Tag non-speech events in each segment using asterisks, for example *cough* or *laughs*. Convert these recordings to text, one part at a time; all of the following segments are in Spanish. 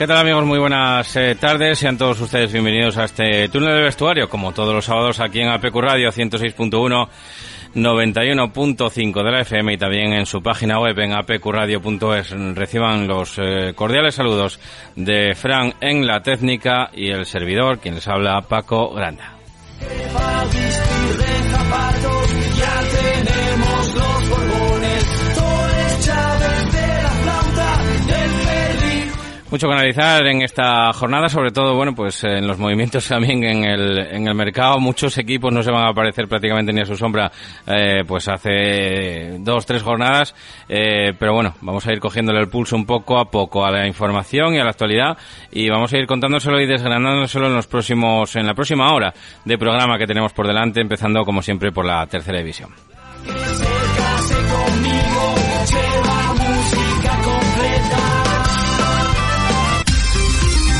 ¿Qué tal amigos? Muy buenas eh, tardes. Sean todos ustedes bienvenidos a este túnel de vestuario, como todos los sábados aquí en APQ Radio 106.1, 91.5 de la FM y también en su página web en apqradio.es. Reciban los eh, cordiales saludos de Fran en la técnica y el servidor, quien les habla, Paco Granda. Mucho que analizar en esta jornada, sobre todo, bueno, pues en los movimientos *laughs* también en el, en el mercado. Muchos equipos no se van a aparecer prácticamente ni a su sombra, eh, pues hace dos, tres jornadas. Eh, pero bueno, vamos a ir cogiéndole el pulso un poco a poco a la información y a la actualidad y vamos a ir contándoselo y desgranándoselo en los próximos, en la próxima hora de programa que tenemos por delante, empezando como siempre por la tercera división.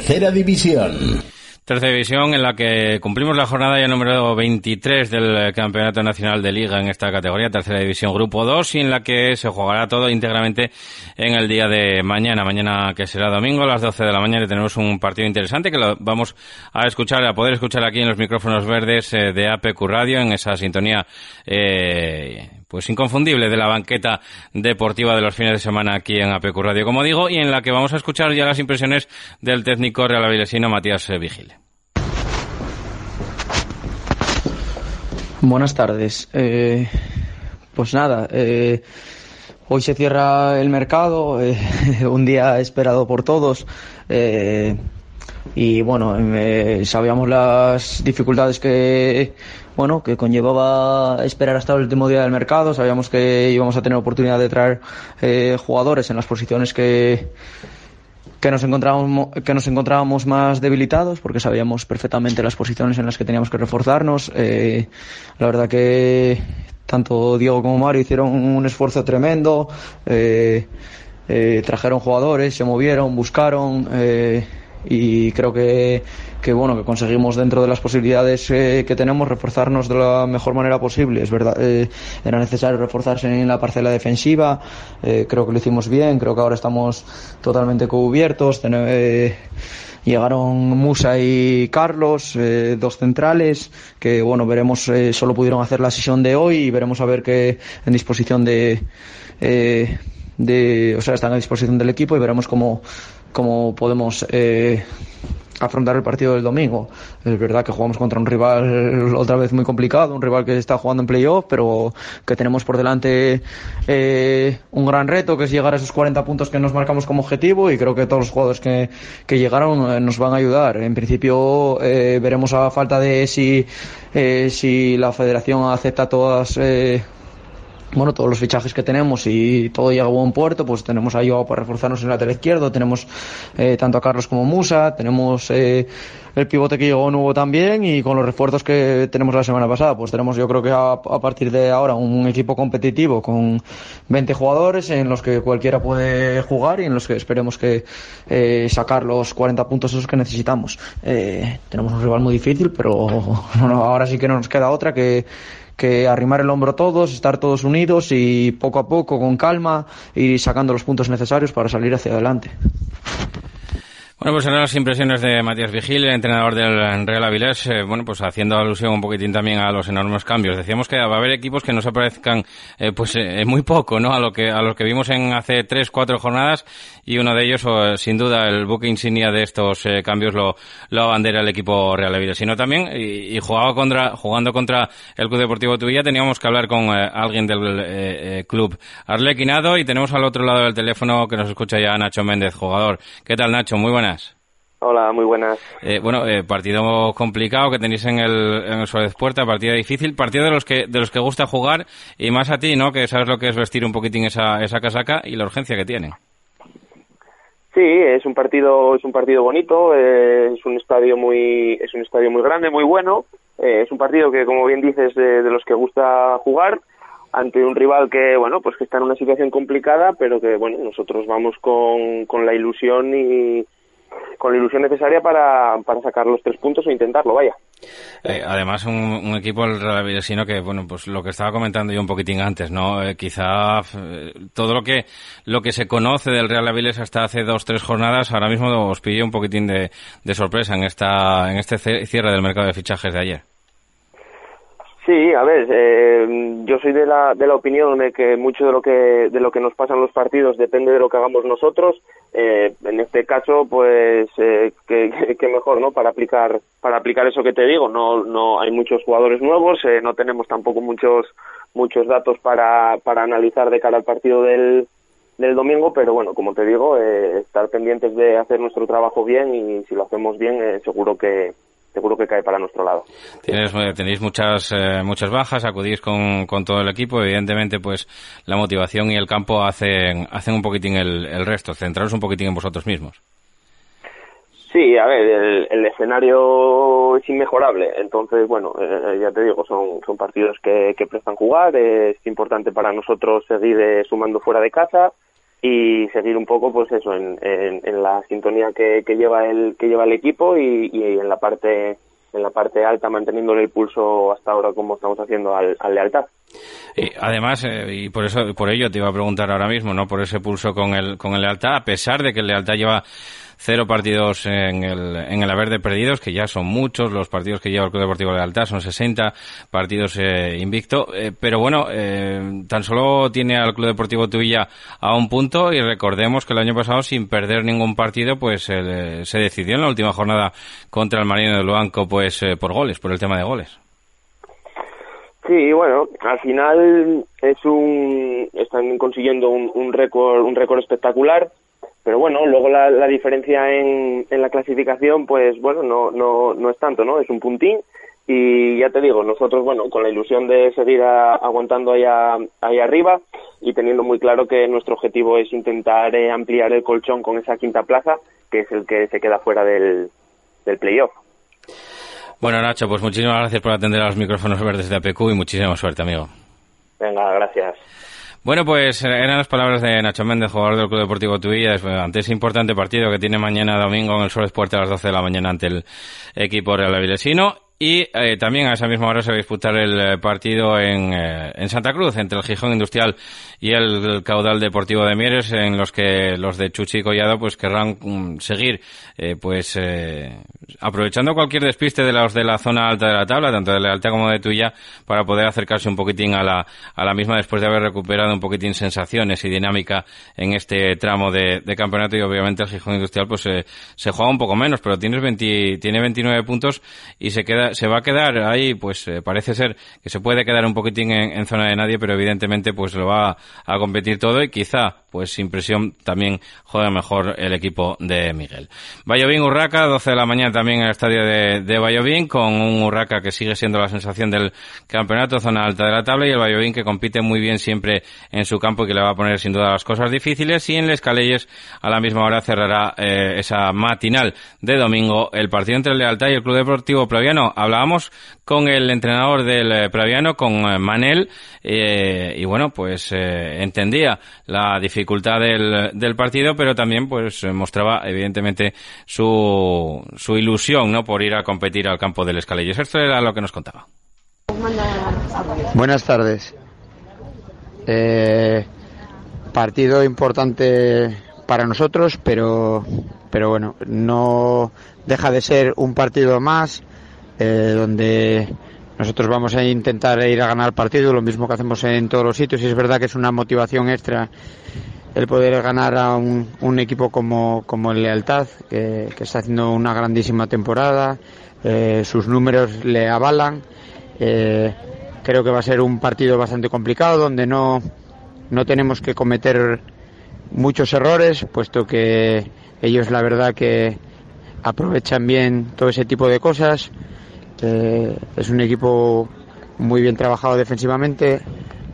Tercera División. Tercera división en la que cumplimos la jornada ya número 23 del Campeonato Nacional de Liga en esta categoría, tercera división grupo 2, y en la que se jugará todo íntegramente en el día de mañana, mañana que será domingo a las 12 de la mañana y tenemos un partido interesante que lo vamos a escuchar, a poder escuchar aquí en los micrófonos verdes eh, de APQ Radio, en esa sintonía eh, pues inconfundible de la banqueta deportiva de los fines de semana aquí en APQ Radio, como digo, y en la que vamos a escuchar ya las impresiones del técnico realavilesino Matías eh, Vigile. Buenas tardes. Eh, pues nada, eh, hoy se cierra el mercado, *laughs* un día esperado por todos. Y bueno, eh, sabíamos las dificultades que bueno que conllevaba esperar hasta el último día del mercado. Sabíamos que íbamos a tener oportunidad de traer eh, jugadores en las posiciones que que nos encontrábamos que nos encontrábamos más debilitados porque sabíamos perfectamente las posiciones en las que teníamos que reforzarnos eh, la verdad que tanto Diego como Mario hicieron un esfuerzo tremendo eh, trajeron jugadores, se movieron, buscaron y creo que, que, bueno que conseguimos dentro de las posibilidades que tenemos reforzarnos de la mejor manera posible. Es verdad era necesario reforzarse en la parcela defensiva creo que lo hicimos bien creo que ahora estamos totalmente cubiertos. Llegaron Musa y Carlos, eh, dos centrales, que bueno, veremos, eh, solo pudieron hacer la sesión de hoy y veremos a ver qué en disposición de, eh, de, o sea, están a disposición del equipo y veremos cómo, cómo podemos eh, afrontar el partido del domingo. Es verdad que jugamos contra un rival otra vez muy complicado, un rival que está jugando en playoff, pero que tenemos por delante eh, un gran reto, que es llegar a esos 40 puntos que nos marcamos como objetivo y creo que todos los jugadores que, que llegaron eh, nos van a ayudar. En principio eh, veremos a falta de si, si la federación acepta todas bueno, todos los fichajes que tenemos y todo llega a buen puerto, pues tenemos a Joao para reforzarnos en el lateral izquierdo, tenemos eh, tanto a Carlos como Musa, tenemos eh, el pivote que llegó nuevo también y con los refuerzos que tenemos la semana pasada, pues tenemos yo creo que a, partir de ahora un equipo competitivo con 20 jugadores en los que cualquiera puede jugar y en los que esperemos que eh, sacar los 40 puntos esos que necesitamos. tenemos un rival muy difícil, pero *laughs* ahora sí que no nos queda otra que que arrimar el hombro todos, estar todos unidos y poco a poco, con calma, ir sacando los puntos necesarios para salir hacia adelante. Bueno, pues eran las impresiones de Matías Vigil, el entrenador del Real Avilés, eh, bueno, pues haciendo alusión un poquitín también a los enormes cambios. Decíamos que va a haber equipos que no se parezcan, eh, pues, eh, muy poco, ¿no? A lo que, a los que vimos en hace tres, cuatro jornadas y uno de ellos, sin duda, el buque insignia de estos cambios lo, lo abandera el equipo Real Avilés. Sino también, y, jugaba contra, jugando contra el Club Deportivo Tuvilla, teníamos que hablar con alguien del club Arlequinado y tenemos al otro lado del teléfono que nos escucha ya Nacho Méndez, jugador. ¿Qué tal, Nacho? Muy buenas. Hola, muy buenas. Eh, bueno, eh, partido complicado que tenéis en el, en el Suárez Puerta, partido difícil, partido de los que de los que gusta jugar y más a ti, ¿no? Que sabes lo que es vestir un poquitín esa, esa casaca y la urgencia que tiene. Sí, es un partido es un partido bonito, eh, es un estadio muy es un estadio muy grande, muy bueno. es un partido que, como bien dices, de, de los que gusta jugar ante un rival que bueno pues que está en una situación complicada, pero que bueno nosotros vamos con, con la ilusión y con la ilusión necesaria para, para sacar los tres puntos o intentarlo, vaya. Eh, además, un, equipo el Real sino que, bueno, pues lo que estaba comentando yo un poquitín antes, ¿no? Eh, quizá eh, todo lo que lo que se conoce del Real Avilés hasta hace dos, tres jornadas, ahora mismo os pilló un poquitín de, de sorpresa en esta en este cierre del mercado de fichajes de ayer. Sí, a ver, eh, yo soy de la, de la opinión de que mucho de lo que de lo que nos pasa en los partidos depende de lo que hagamos nosotros. Eh, en este caso, pues, eh, *laughs* que, mejor, ¿no? Para aplicar para aplicar eso que te digo. No no hay muchos jugadores nuevos, eh, no tenemos tampoco muchos muchos datos para para analizar de cara al partido del del domingo, pero bueno, como te digo, eh, estar pendientes de hacer nuestro trabajo bien y si lo hacemos bien, eh, seguro que seguro que cae para nuestro lado. Eh, tenéis muchas eh, muchas bajas, acudís con, con, todo el equipo, evidentemente pues la motivación y el campo hacen, hacen un poquitín el, el resto, centraros un poquitín en vosotros mismos. Sí, a ver, el, escenario es inmejorable, entonces, bueno, eh, ya te digo, son, son partidos que, que prestan jugar, es importante para nosotros seguir sumando fuera de casa, y seguir un poco pues eso en, en, la sintonía que, que, lleva el que lleva el equipo y, y, en la parte en la parte alta manteniéndole el pulso hasta ahora como estamos haciendo al, al lealtad y además eh, y por eso por ello te iba a preguntar ahora mismo no por ese pulso con el con el lealtad a pesar de que el lealtad lleva cero partidos en el, en el haber de perdidos, que ya son muchos, los partidos que lleva el Club Deportivo de Alta son 60 partidos eh, invicto, eh, pero bueno, eh, tan solo tiene al Club Deportivo Tuvilla a un punto y recordemos que el año pasado sin perder ningún partido pues se decidió en la última jornada contra el Marino de Luanco pues por goles, por el tema de goles. Sí, bueno, al final es un están consiguiendo un, un récord un récord espectacular pero bueno, luego la, la diferencia en, en, la clasificación, pues bueno, no, no, no es tanto, ¿no? Es un puntín y ya te digo, nosotros, bueno, con la ilusión de seguir aguantando allá, ahí arriba y teniendo muy claro que nuestro objetivo es intentar eh, ampliar el colchón con esa quinta plaza, que es el que se queda fuera del, del playoff. Bueno, Nacho, pues muchísimas gracias por atender a los micrófonos verdes de APQ y muchísima suerte, amigo. Venga, gracias. Bueno, pues eran las palabras de Nacho Méndez, jugador del Club Deportivo Tuilla, ante ese importante partido que tiene mañana domingo en el Sol Puerta a las 12 de la mañana ante el equipo Real Avilesino. Y eh, también a esa misma hora se va a disputar el eh, partido en, eh, en Santa Cruz, entre el Gijón Industrial y el, Caudal Deportivo de Mieres, en los que los de Chuchi y Collado pues querrán mm, seguir pues aprovechando cualquier despiste de los de la zona alta de la tabla, tanto de la alta como de tuya, para poder acercarse un poquitín a la, a la misma después de haber recuperado un poquitín sensaciones y dinámica en este tramo de, de campeonato. Y obviamente el Gijón Industrial pues se juega un poco menos, pero tienes 20, tiene 29 puntos y se queda se va a quedar ahí, pues eh, parece ser que se puede quedar un poquitín en, zona de nadie, pero evidentemente pues lo va a, competir todo y quizá, pues sin presión, también juegue mejor el equipo de Miguel. Vallovín Urraca, 12 de la mañana también en el estadio de, de con un Urraca que sigue siendo la sensación del campeonato, zona alta de la tabla, y el Vallovín que compite muy bien siempre en su campo y que le va a poner sin duda las cosas difíciles, y en Les Calelles a la misma hora cerrará eh, esa matinal de domingo el partido entre el Lealtad y el Club Deportivo Plaviano hablábamos con el entrenador del eh, Praviano, con eh, Manel, eh, y bueno, pues entendía la dificultad del, partido, pero también pues mostraba evidentemente su, su ilusión, ¿no? Por ir a competir al campo del Escalillos. Esto era lo que nos contaba. Buenas tardes. partido importante para nosotros, pero, pero bueno, no deja de ser un partido más eh, donde nosotros vamos a intentar ir a ganar partido, lo mismo que hacemos en todos los sitios, y es verdad que es una motivación extra el poder ganar a un, equipo como, como el Lealtad, que, está haciendo una grandísima temporada, eh, sus números le avalan. Eh, creo que va a ser un partido bastante complicado, donde no, no tenemos que cometer muchos errores, puesto que ellos la verdad que aprovechan bien todo ese tipo de cosas es un equipo muy bien trabajado defensivamente,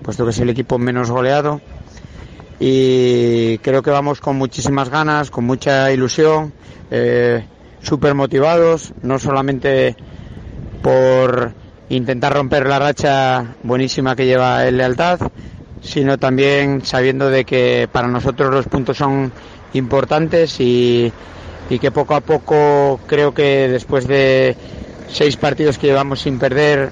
puesto que es el equipo menos goleado. Y creo que vamos con muchísimas ganas, con mucha ilusión, eh, súper motivados, no solamente por intentar romper la racha buenísima que lleva el Lealtad, sino también sabiendo de que para nosotros los puntos son importantes y que poco a poco creo que después de seis partidos que llevamos sin perder,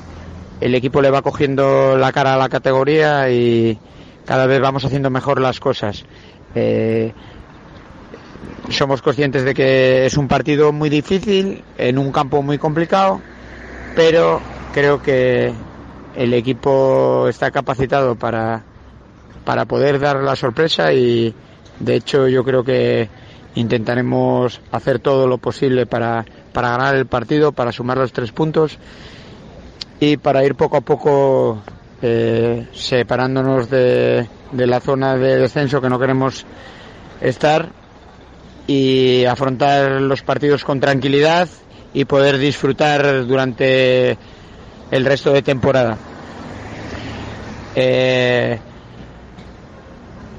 el equipo le va cogiendo la cara a la categoría y cada vez vamos haciendo mejor las cosas. Eh, somos conscientes de que es un partido muy difícil, en un campo muy complicado, pero creo que el equipo está capacitado para, para poder dar la sorpresa y de hecho yo creo que intentaremos hacer todo lo posible para para ganar el partido, para sumar los tres puntos y para ir poco a poco eh, separándonos de, la zona de descenso que no queremos estar y afrontar los partidos con tranquilidad y poder disfrutar durante el resto de temporada. Eh,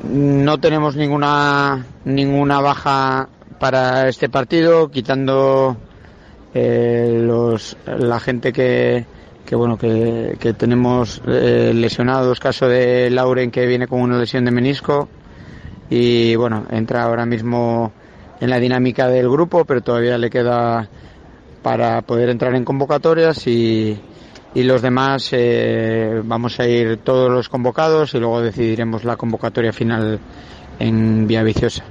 no tenemos ninguna ninguna baja para este partido, quitando eh, los, la gente que, que bueno que, que tenemos eh, lesionados, caso de Lauren que viene con una lesión de menisco y bueno, entra ahora mismo en la dinámica del grupo, pero todavía le queda para poder entrar en convocatorias y, y los demás eh, vamos a ir todos los convocados y luego decidiremos la convocatoria final en Vía Viciosa.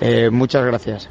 Eh, muchas gracias.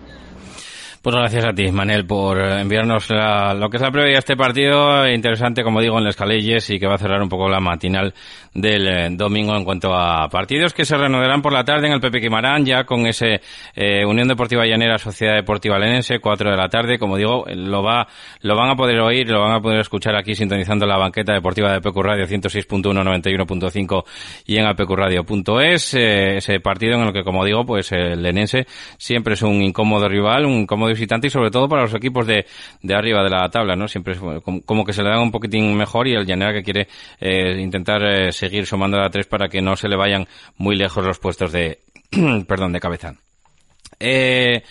Pues gracias a ti, Manel, por enviarnos lo que es la previa de este partido. Interesante, como digo, en las Caleyes y que va a cerrar un poco la matinal del eh, domingo en cuanto a partidos que se reanudarán por la tarde en el Pepe Quimarán, ya con ese eh, Unión Deportiva Llanera Sociedad Deportiva Lenense, 4 de la tarde. Como digo, lo va lo van a poder oír, lo van a poder escuchar aquí sintonizando la banqueta deportiva de PQ Radio 106.1, 91.5 y en apqradio.es. Eh, ese partido en el que, como digo, pues el Lenense siempre es un incómodo rival, un incómodo visitante y sobre todo para los equipos de, de arriba de la tabla, ¿no? Siempre es como, que se le dan un poquitín mejor y el Llanera que quiere eh, intentar eh, seguir sumando a tres para que no se le vayan muy lejos los puestos de, *clears throat* perdón, de cabeza. Eh,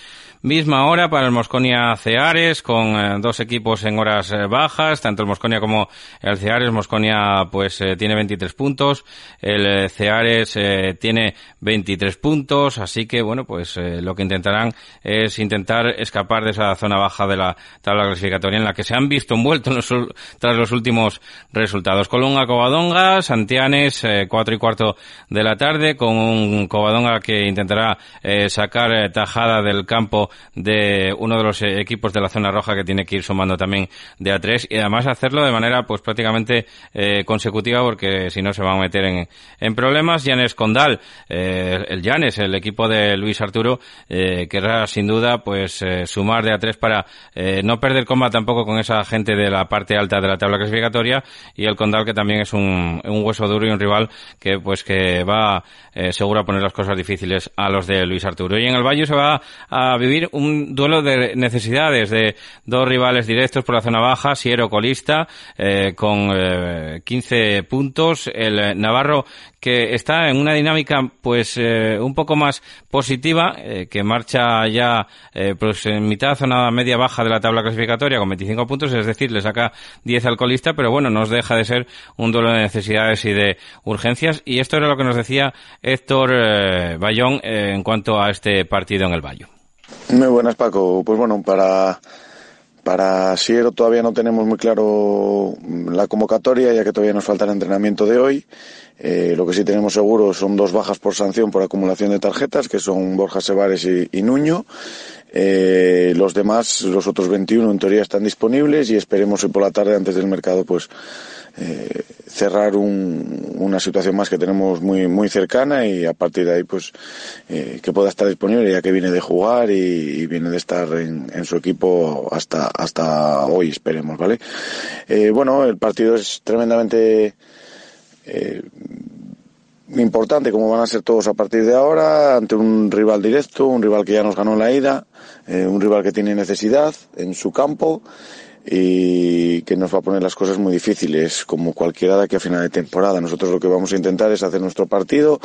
misma hora para el Mosconia Ceares, con eh, dos equipos en horas eh, bajas, tanto el Mosconia como el Ceares. Mosconia pues tiene 23 puntos, el Ceares tiene 23 puntos, así que bueno, pues lo que intentarán es intentar escapar de esa zona baja de la tabla clasificatoria en la que se han visto envueltos tras los últimos resultados. Colunga Covadonga, Santianes, 4 y cuarto de la tarde, con un Covadonga que intentará sacar tajada del campo de uno de los eh, equipos de la zona roja que tiene que ir sumando también de A3 y además hacerlo de manera pues prácticamente eh, consecutiva porque si no se van a meter en, en problemas. Llanes Condal, eh, el Llanes, el equipo de Luis Arturo, querrá sin duda pues sumar de A3 para no perder coma tampoco con esa gente de la parte alta de la tabla clasificatoria y el Condal que también es un, un hueso duro y un rival que pues que va seguro a poner las cosas difíciles a los de Luis Arturo. Y en el Valle se va a vivir un duelo de necesidades de dos rivales directos por la zona baja, Siero colista eh, con 15 eh, puntos, el Navarro que está en una dinámica pues eh, un poco más positiva, que marcha ya pues en mitad zona media baja de la tabla clasificatoria con 25 puntos, es decir, le saca 10 al colista, pero bueno, no deja de ser un duelo de necesidades y de urgencias y esto era lo que nos decía Héctor Bayón en cuanto a este partido en el Bayo. Muy buenas, Paco. Pues bueno, para, para Siero todavía no tenemos muy claro la convocatoria, ya que todavía nos falta el entrenamiento de hoy. Eh, lo que sí tenemos seguro son dos bajas por sanción por acumulación de tarjetas, que son Borja Sevares y, Nuño. Eh, los demás, los otros 21 en teoría están disponibles y esperemos hoy por la tarde antes del mercado pues eh, cerrar una situación más que tenemos muy muy cercana y a partir de ahí pues eh, que pueda estar disponible ya que viene de jugar y, viene de estar en, su equipo hasta hasta hoy esperemos vale eh, bueno el partido es tremendamente importante como van a ser todos a partir de ahora ante un rival directo un rival que ya nos ganó en la ida un rival que tiene necesidad en su campo y que nos va a poner las cosas muy difíciles, como cualquiera de aquí a final de temporada. Nosotros lo que vamos a intentar es hacer nuestro partido,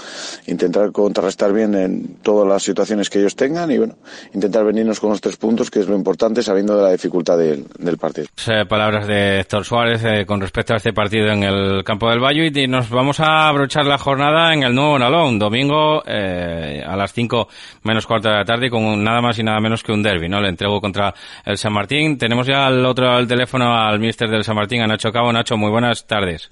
intentar contrarrestar bien en todas las situaciones que ellos tengan y bueno, intentar venirnos con los tres puntos, que es lo importante, sabiendo de la dificultad del, partido. palabras de Héctor Suárez eh, con respecto a este partido en el campo del Valle y nos vamos a abrochar la jornada en el nuevo Nalón, domingo eh, a las 5 menos cuarto de la tarde con nada más y nada menos que un derby, ¿no? Le entrego contra el San Martín. Tenemos ya el otro al teléfono al mister del San Martín, a Nacho Cabo. Nacho, muy buenas tardes.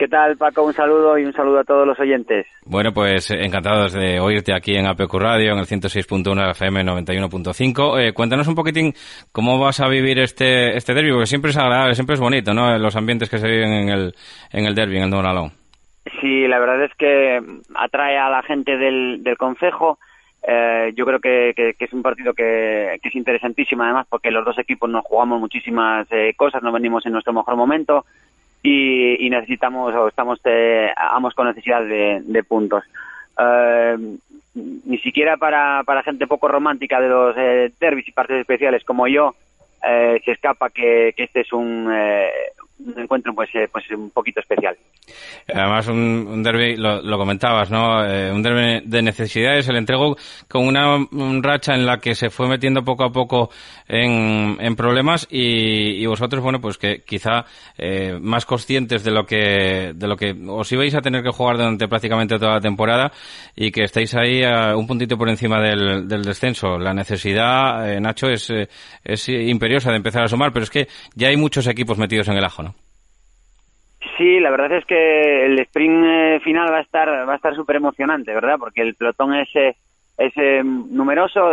¿Qué tal, Paco? Un saludo y un saludo a todos los oyentes. Bueno, pues eh, encantados de oírte aquí en APQ Radio, en el 106.1 FM 91.5. Eh, cuéntanos un poquitín cómo vas a vivir este, este derby, porque siempre es agradable, siempre es bonito, ¿no? Los ambientes que se viven en el, en el derby, en el Donalón. Sí, la verdad es que atrae a la gente del, del concejo eh, yo creo que, es un partido que, es interesantísimo además porque los dos equipos nos jugamos muchísimas eh, cosas, no venimos en nuestro mejor momento y, necesitamos o estamos eh, ambos con necesidad de, puntos. ni siquiera para, para gente poco romántica de los derbis y partidos especiales como yo se escapa que, que este es un, un encuentro pues, eh, pues un poquito especial. Además, un, derby, lo, comentabas, ¿no? Eh, un derby de necesidades, el entrego con una racha en la que se fue metiendo poco a poco en, en problemas y, vosotros, bueno, pues que quizá eh, más conscientes de lo que de lo que os ibais a tener que jugar durante prácticamente toda la temporada y que estáis ahí a un puntito por encima del, del descenso. La necesidad, Nacho, es, es imperiosa de empezar a sumar, pero es que ya hay muchos equipos metidos en el ajo, ¿no? Sí, la verdad es que el sprint eh, final va a estar va a estar súper emocionante, ¿verdad? Porque el pelotón es, eh, es eh, numeroso,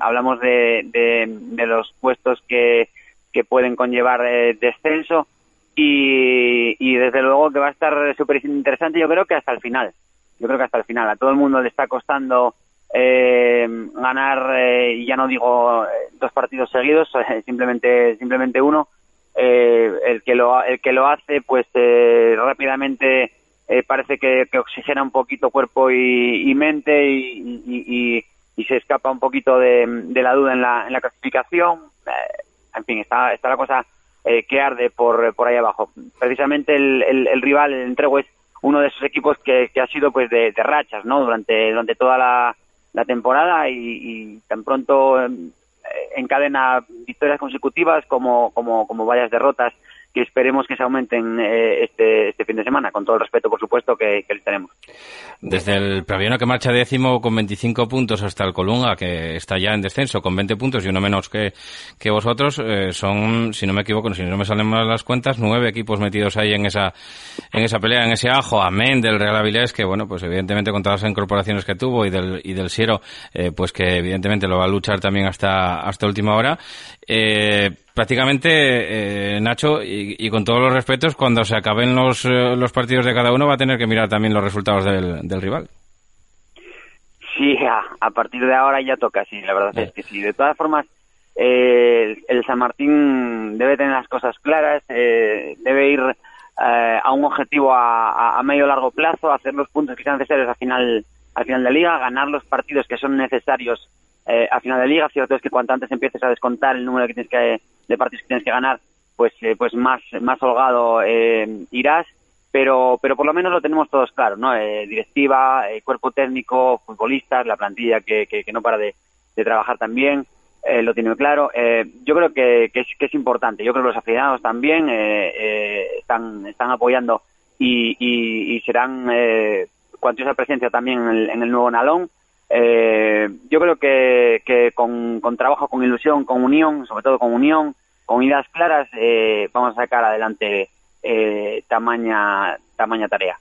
hablamos de, de, los puestos que, que pueden conllevar descenso y, y desde luego que va a estar súper interesante, yo creo que hasta el final, yo creo que hasta el final, a todo el mundo le está costando ganar, y ya no digo dos partidos seguidos, *laughs* simplemente, simplemente uno, eh, el que lo el que lo hace pues eh, rápidamente eh, parece que, oxigena un poquito cuerpo y, mente y, se escapa un poquito de, la duda en la, en la clasificación. En fin está está la cosa que arde por por ahí abajo. Precisamente el, el, rival el entrego es uno de esos equipos que, ha sido pues de, rachas no durante durante toda la, la temporada y, tan pronto encadena victorias consecutivas como, como, como varias derrotas que esperemos que se aumenten eh, este, este fin de semana, con todo el respeto, por supuesto, que, tenemos. Desde el Praviano que marcha décimo con 25 puntos hasta el Colunga, que está ya en descenso con 20 puntos y uno menos que, que vosotros, eh, son, si no me equivoco, si no me salen mal las cuentas, nueve equipos metidos ahí en esa, en esa pelea, en ese ajo, amén del Real Avilés, que bueno, pues evidentemente con todas las incorporaciones que tuvo y del, y del Siero, eh, pues que evidentemente lo va a luchar también hasta, hasta última hora. Eh, prácticamente, eh, Nacho, y, con todos los respetos, cuando se acaben los, eh, los partidos de cada uno va a tener que mirar también los resultados del, del rival. Sí, a, partir de ahora ya toca, sí, la verdad es que sí. De todas formas, eh, el San Martín debe tener las cosas claras, debe ir a un objetivo a, a, medio largo plazo, hacer los puntos que sean necesarios al final, al final de liga, ganar los partidos que son necesarios eh, a final de liga. Cierto es que cuanto antes empieces a descontar el número que tienes que, de partidos que tienes que ganar, pues, eh, pues más, más holgado eh, irás. Pero, pero por lo menos lo tenemos todos claro, ¿no? Eh, directiva, cuerpo técnico, futbolistas, la plantilla que, que, no para de, de trabajar también. Eh, lo tiene claro. Yo creo que, que, es, que es importante. Yo creo que los aficionados también eh, están, están apoyando y, y, y serán cuantiosa presencia también en el, en el nuevo Nalón. Eh, yo creo que, que con, trabajo, con ilusión, con unión, sobre todo con unión, con ideas claras, eh, vamos a sacar adelante eh, tamaña, tamaña tarea.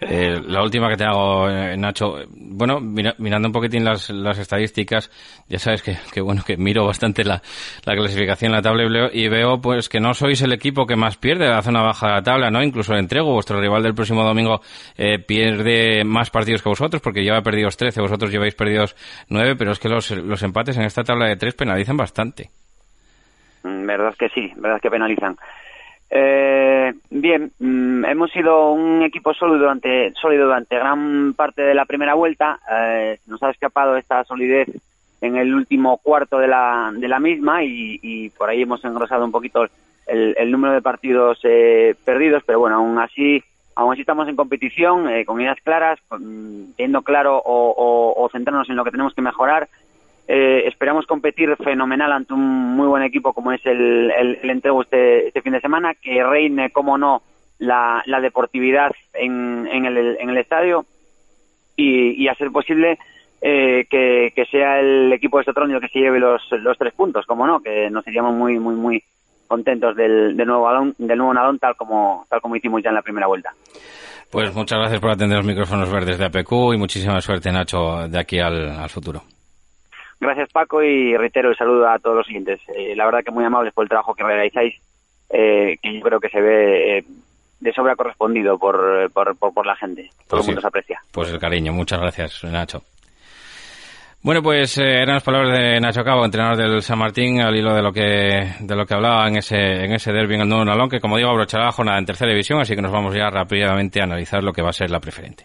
Eh, la última que te hago, eh, Nacho, bueno, mirando un poquitín las, las estadísticas, ya sabes que, que, bueno, que miro bastante la, la clasificación en la tabla y veo pues que no sois el equipo que más pierde la zona baja de la tabla, ¿no? Incluso el entrego, vuestro rival del próximo domingo eh, pierde más partidos que vosotros porque lleva perdidos 13, vosotros lleváis perdidos 9, pero es que los, los empates en esta tabla de 3 penalizan bastante. Mm, verdad que sí, verdad que penalizan. Eh, bien, mm, hemos sido un equipo sólido durante, sólido durante gran parte de la primera vuelta. Eh, nos ha escapado esta solidez en el último cuarto de la, de la misma y, por ahí hemos engrosado un poquito el, número de partidos eh, perdidos, pero bueno, aún así, aún así estamos en competición, eh, con ideas claras, teniendo claro o, o centrarnos en lo que tenemos que mejorar eh, esperamos competir fenomenal ante un muy buen equipo como es el, el, entrego este, este fin de semana, que reine, como no, la, la deportividad en, en, el, en el estadio y, y a ser posible eh, que, sea el equipo de Sotronio que se lleve los, los tres puntos, como no, que nos seríamos muy, muy, muy contentos del, del nuevo del nuevo Nadón tal como, tal como hicimos ya en la primera vuelta. Pues muchas gracias por atender los micrófonos verdes de APQ y muchísima suerte, Nacho, de aquí al, al futuro. Gracias Paco y reitero el saludo a todos los siguientes. Eh, la verdad que muy amables por el trabajo que realizáis, eh, que yo creo que se ve eh, de sobra correspondido por, por, por, la gente. Todo pues el mundo se aprecia. Pues el cariño, muchas gracias Nacho. Bueno, pues eran las palabras de Nacho Cabo, entrenador del San Martín, al hilo de lo que de lo que hablaba en ese en ese derby en el Nuevo Nalón, que como digo abrochará la jornada en tercera división, así que nos vamos ya rápidamente a analizar lo que va a ser la preferente.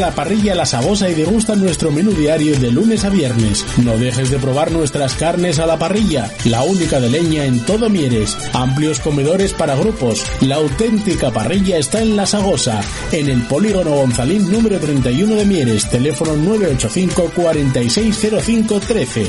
La parrilla La Sabosa y degusta nuestro menú diario de lunes a viernes. No dejes de probar nuestras carnes a la parrilla, la única de leña en todo Mieres. Amplios comedores para grupos. La auténtica parrilla está en La Sagosa, en el Polígono Gonzalín número 31 de Mieres, teléfono 985 460513.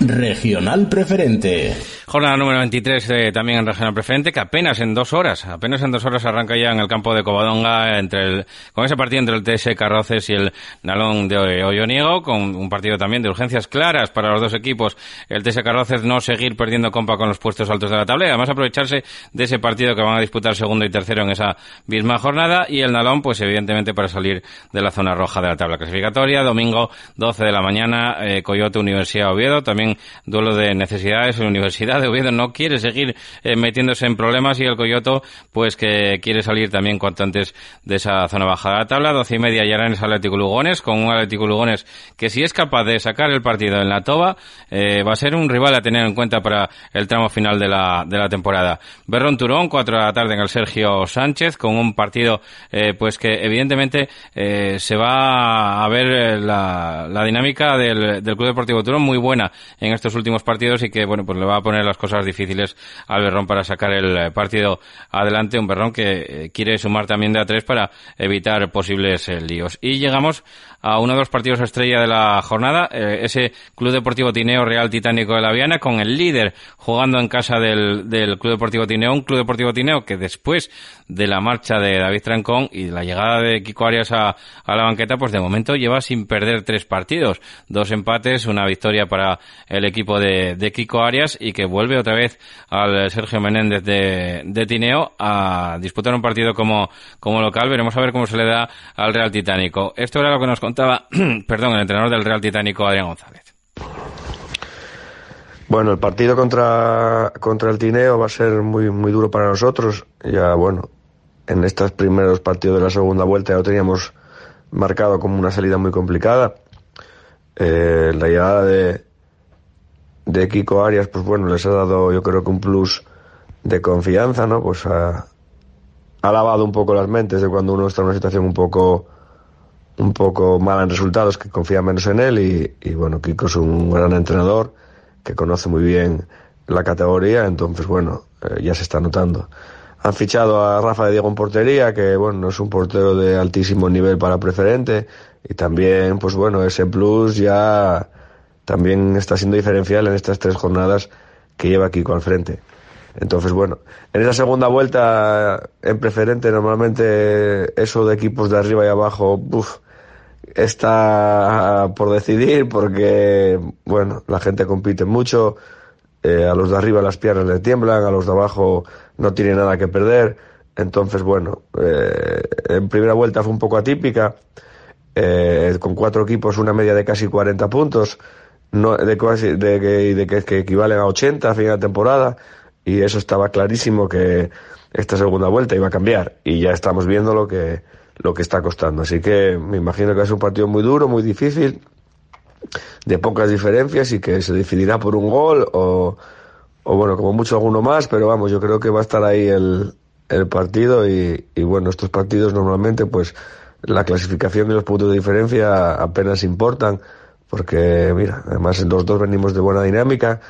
Regional Preferente. Jornada número 23 eh, también en regional preferente, que apenas en dos horas, apenas en dos horas arranca ya en el campo de Covadonga entre el, con ese partido entre el TS Carroces y el Nalón de Olloniego, con un partido también de urgencias claras para los dos equipos. El TS Carroces no seguir perdiendo compa con los puestos altos de la tabla, y además aprovecharse de ese partido que van a disputar segundo y tercero en esa misma jornada, y el Nalón, pues evidentemente para salir de la zona roja de la tabla clasificatoria. Domingo 12 de la mañana, eh, Coyote Universidad Oviedo, también duelo de necesidades en Universidad de Oviedo no quiere seguir eh, metiéndose en problemas y el Coyoto, pues que quiere salir también cuanto antes de esa zona baja de la tabla. Doce y media ya en ese Atlético Lugones, con un Atlético Lugones que si es capaz de sacar el partido en la toba, eh, va a ser un rival a tener en cuenta para el tramo final de la, de la temporada. Berrón Turón, cuatro de la tarde en el Sergio Sánchez, con un partido, eh, pues que evidentemente se va a ver la, la dinámica del, del Club Deportivo Turón muy buena en estos últimos partidos y que, bueno, pues le va a poner las cosas difíciles al Berrón para sacar el eh, partido adelante. Un Berrón que eh, quiere sumar también de a tres para evitar posibles eh, líos. Y llegamos a uno de los partidos estrella de la jornada, ese Club Deportivo Tineo Real Titánico de la Viana, con el líder jugando en casa del, del Club Deportivo Tineo, un Club Deportivo Tineo que después de la marcha de David Trancón y la llegada de Kiko Arias a, a la banqueta, pues de momento lleva sin perder tres partidos, dos empates, una victoria para el equipo de, de Kiko Arias y que vuelve otra vez al Sergio Menéndez de, de Tineo a disputar un partido como, como local. Veremos a ver cómo se le da al Real Titánico. Esto era lo que nos *clears throat* perdón, el entrenador del Real Titánico, Adrián González. Bueno, el partido contra, contra el Tineo va a ser muy, muy duro para nosotros. Ya, bueno, en estos primeros partidos de la segunda vuelta ya lo teníamos marcado como una salida muy complicada. Eh, la llegada de, de Kiko Arias, pues bueno, les ha dado yo creo que un plus de confianza, ¿no? Pues ha lavado un poco las mentes de cuando uno está en una situación un poco un poco mala en resultados, que confía menos en él y, bueno, Kiko es un gran entrenador que conoce muy bien la categoría, entonces bueno, eh, ya se está notando. Han fichado a Rafa de Diego en portería, que bueno, es un portero de altísimo nivel para preferente, y también, pues bueno, ese plus ya también está siendo diferencial en estas tres jornadas que lleva Kiko al frente. Entonces, bueno, en esa segunda vuelta en preferente, normalmente eso de equipos de arriba y abajo, está por decidir porque, bueno, la gente compite mucho, eh, a los de arriba las piernas le tiemblan, a los de abajo no tiene nada que perder. Entonces, bueno, eh, en primera vuelta fue un poco atípica, eh, con cuatro equipos, una media de casi 40 puntos, no, de, de, de, que, que equivalen a 80 a final de temporada, y eso estaba clarísimo que esta segunda vuelta iba a cambiar, y ya estamos viendo lo que, lo que está costando. Así que me imagino que es un partido muy duro, muy difícil, de pocas diferencias y que se decidirá por un gol o, o bueno, como mucho alguno más, pero vamos, yo creo que va a estar ahí el, el partido y, y bueno, estos partidos normalmente pues la clasificación y los puntos de diferencia apenas importan porque mira, además los dos venimos de buena dinámica,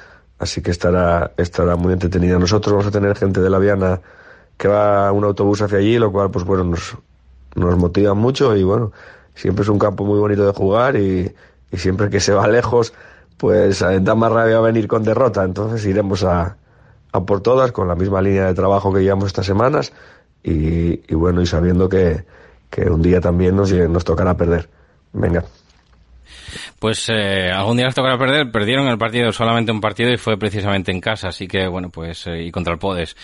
así que estará, estará muy entretenida. Nosotros vamos a tener gente de la Viana que va a un autobús hacia allí, lo cual pues bueno, nos, nos motiva mucho y bueno, siempre es un campo muy bonito de jugar y, y siempre que se va *laughs* lejos, pues da más rabia venir con derrota. Entonces iremos a, a por todas con la misma línea de trabajo que llevamos estas semanas y, y bueno, y sabiendo que, que un día también nos, nos tocará perder. Venga. Pues eh, algún día les tocará perder. Perdieron el partido, solamente un partido, y fue precisamente en casa. Así que, bueno, pues, eh, y contra el Podes,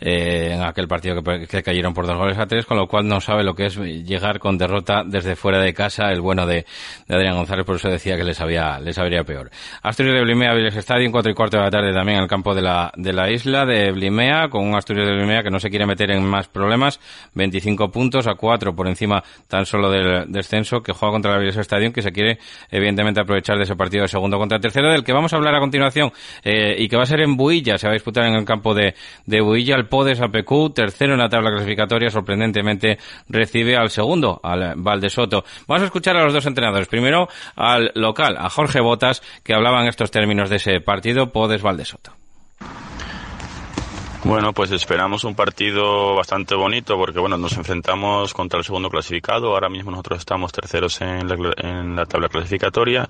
eh, en aquel partido que, cayeron por dos goles a tres, con lo cual no sabe lo que es llegar con derrota desde fuera de casa, el bueno de, de Adrián González, por eso decía que les había, les habría peor. Asturias de Blimea, Viles Stadium, cuatro y cuarto de la tarde también en el campo de la, de la isla de Blimea, con un Asturias de Blimea que no se quiere meter en más problemas, 25 puntos a cuatro por encima tan solo del descenso, que juega contra la Viles Stadium, que se quiere, evidentemente, aprovechar de ese partido de segundo contra tercero, del que vamos a hablar a continuación, eh, y que va a ser en Builla, se va a disputar en el campo de, de Builla, el Podes APQ, tercero en la tabla clasificatoria, sorprendentemente recibe al segundo, al Valdesoto. Vamos a escuchar a los dos entrenadores. Primero al local, a Jorge Botas, que hablaba en estos términos de ese partido, Podes Valdesoto. Bueno, pues esperamos un partido bastante bonito porque bueno, nos enfrentamos contra el segundo clasificado. Ahora mismo nosotros estamos terceros en la, en la tabla clasificatoria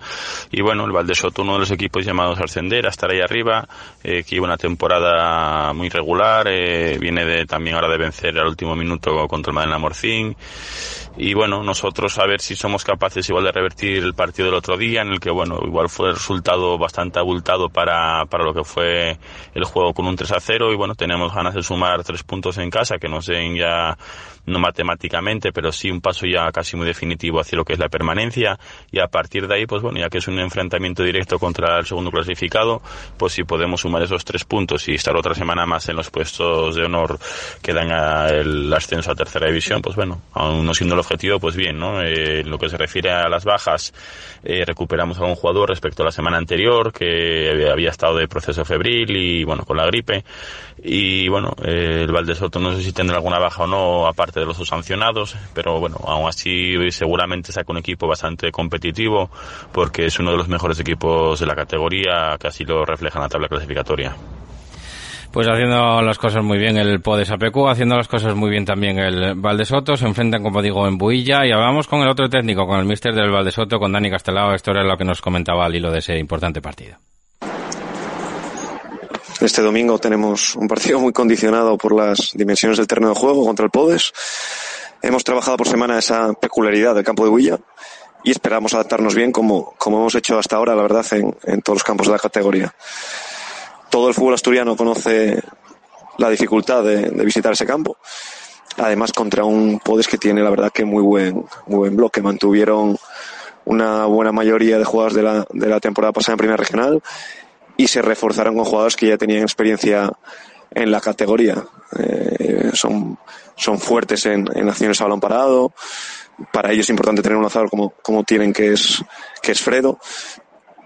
y bueno, el Valdesoto, uno de los equipos llamados a ascender, a estar ahí arriba, eh, que lleva una temporada muy regular, eh, viene de, también ahora de vencer al último minuto contra el Madena Morcín y bueno, nosotros a ver si somos capaces igual de revertir el partido del otro día en el que bueno, igual fue el resultado bastante abultado para, para lo que fue el juego con un 3 a 0 y bueno, tenemos ganas de sumar tres puntos en casa que nos den ya no matemáticamente, pero sí un paso ya casi muy definitivo hacia lo que es la permanencia y a partir de ahí, pues bueno, ya que es un enfrentamiento directo contra el segundo clasificado, pues si podemos sumar esos tres puntos y estar otra semana más en los puestos de honor que dan el ascenso a tercera división, pues bueno, aún no siendo el objetivo, pues bien, ¿no? Eh, en lo que se refiere a las bajas, eh, recuperamos a un jugador respecto a la semana anterior que había estado de proceso febril y bueno, con la gripe y bueno, eh, el Valdesoto no sé si tendrá alguna baja o no, aparte de los dos sancionados, pero bueno, aún así seguramente saca un equipo bastante competitivo porque es uno de los mejores equipos de la categoría, que así lo refleja en la tabla clasificatoria. Pues haciendo las cosas muy bien el Podes APQ, haciendo las cosas muy bien también el Valdesoto, se enfrentan, como digo, en Builla y hablamos con el otro técnico, con el mister del Valdesoto, con Dani Castelao. Esto era lo que nos comentaba al hilo de ese importante partido. Este domingo tenemos un partido muy condicionado por las dimensiones del terreno de juego contra el Podes. Hemos trabajado por semana esa peculiaridad del campo de Huilla y esperamos adaptarnos bien como, como hemos hecho hasta ahora, la verdad, en, en todos los campos de la categoría. Todo el fútbol asturiano conoce la dificultad de, visitar ese campo. Además, contra un Podes que tiene, la verdad, que muy buen, muy buen bloque. Mantuvieron una buena mayoría de jugadores de la, de la temporada pasada en Primera Regional y se reforzaron con jugadores que ya tenían experiencia en la categoría. Eh, son, son fuertes en, en acciones a balón parado. Para ellos es importante tener un lanzador como, como tienen, que es, que es Fredo.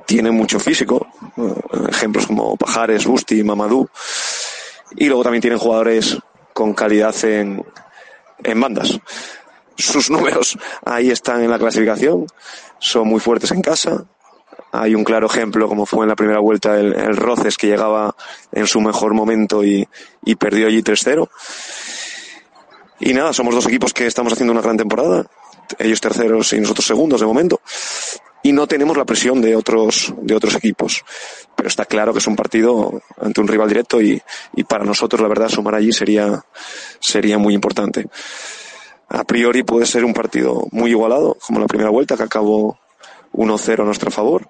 Tiene mucho físico. Eh, ejemplos como Pajares, Busti, Mamadou. Y luego también tienen jugadores con calidad en, en bandas. Sus números ahí están en la clasificación. Son muy fuertes en casa hay un claro ejemplo, como fue en la primera vuelta el, Roces, que llegaba en su mejor momento y, y perdió allí 3-0. Y nada, somos dos equipos que estamos haciendo una gran temporada. Ellos terceros y nosotros segundos de momento. Y no tenemos la presión de otros, de otros equipos. Pero está claro que es un partido ante un rival directo y, y para nosotros, la verdad, sumar allí sería, sería muy importante. A priori puede ser un partido muy igualado, como la primera vuelta, que acabó 1-0 a nuestro favor,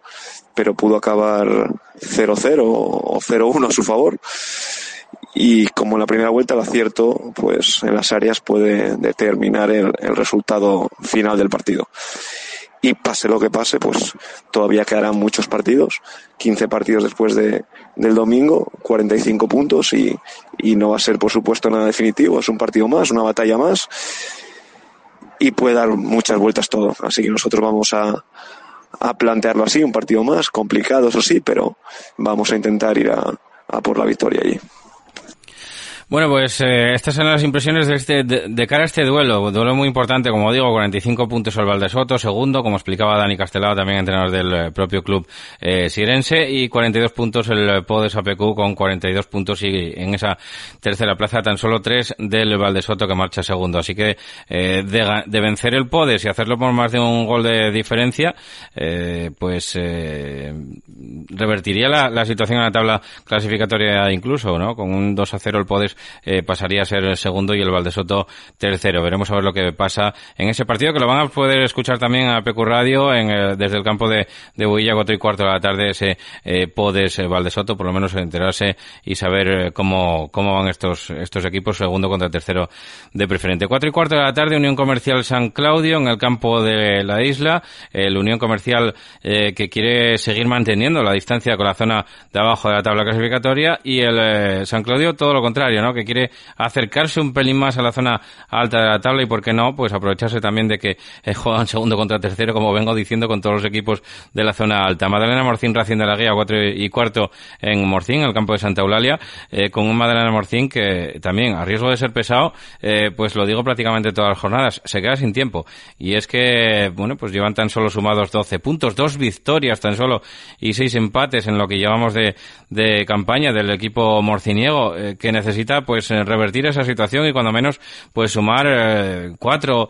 pero pudo acabar 0-0 o 0-1 a su favor. Y como en la primera vuelta el acierto, pues en las áreas puede determinar el, el resultado final del partido. Y pase lo que pase, pues todavía quedarán muchos partidos, 15 partidos después de, del domingo, 45 puntos y, y no va a ser por supuesto nada definitivo, es un partido más, una batalla más y puede dar muchas vueltas todo. Así que nosotros vamos a, a plantearlo así, un partido más, complicado eso sí, pero vamos a intentar ir a, a por la victoria allí. Bueno, pues eh, estas son las impresiones de, este, de, de, cara a este duelo. Duelo muy importante, como digo, 45 puntos al Valdesoto, segundo, como explicaba Dani Castelao, también entrenador del eh, propio club eh, sirense, y 42 puntos el Podes APQ con 42 puntos y en esa tercera plaza tan solo tres del Valdesoto que marcha segundo. Así que eh, de, de, vencer el Podes y hacerlo por más de un gol de diferencia, eh, pues eh, revertiría la, la, situación en la tabla clasificatoria incluso, ¿no? Con un 2 a 0 el Podes eh, pasaría a ser el segundo y el Valdesoto tercero. Veremos a ver lo que pasa en ese partido, que lo van a poder escuchar también a PQ Radio en el, desde el campo de, de Builla, cuatro y cuarto de la tarde, ese eh, Podes eh, Valdesoto, por lo menos enterarse y saber eh, cómo, cómo van estos, estos equipos, segundo contra tercero de preferente. Cuatro y cuarto de la tarde, Unión Comercial San Claudio en el campo de la isla, el Unión Comercial eh, que quiere seguir manteniendo la distancia con la zona de abajo de la tabla clasificatoria y el eh, San Claudio todo lo contrario, ¿no? Que quiere acercarse un pelín más a la zona alta de la tabla y, ¿por qué no? Pues aprovecharse también de que eh, *laughs* juegan segundo contra tercero, como vengo diciendo, con todos los equipos de la zona alta. Madalena Morcín, Racing de la Guía, cuatro y cuarto en Morcín, el campo de Santa Eulalia, eh, con un Madalena Morcín que también, a riesgo de ser pesado, eh, pues lo digo prácticamente todas las jornadas, se queda sin tiempo. Y es que, bueno, pues llevan tan solo sumados 12 puntos, dos victorias tan solo y seis empates en lo que llevamos de, de campaña del equipo morciniego, que necesita pues revertir esa situación y cuando menos pues sumar cuatro,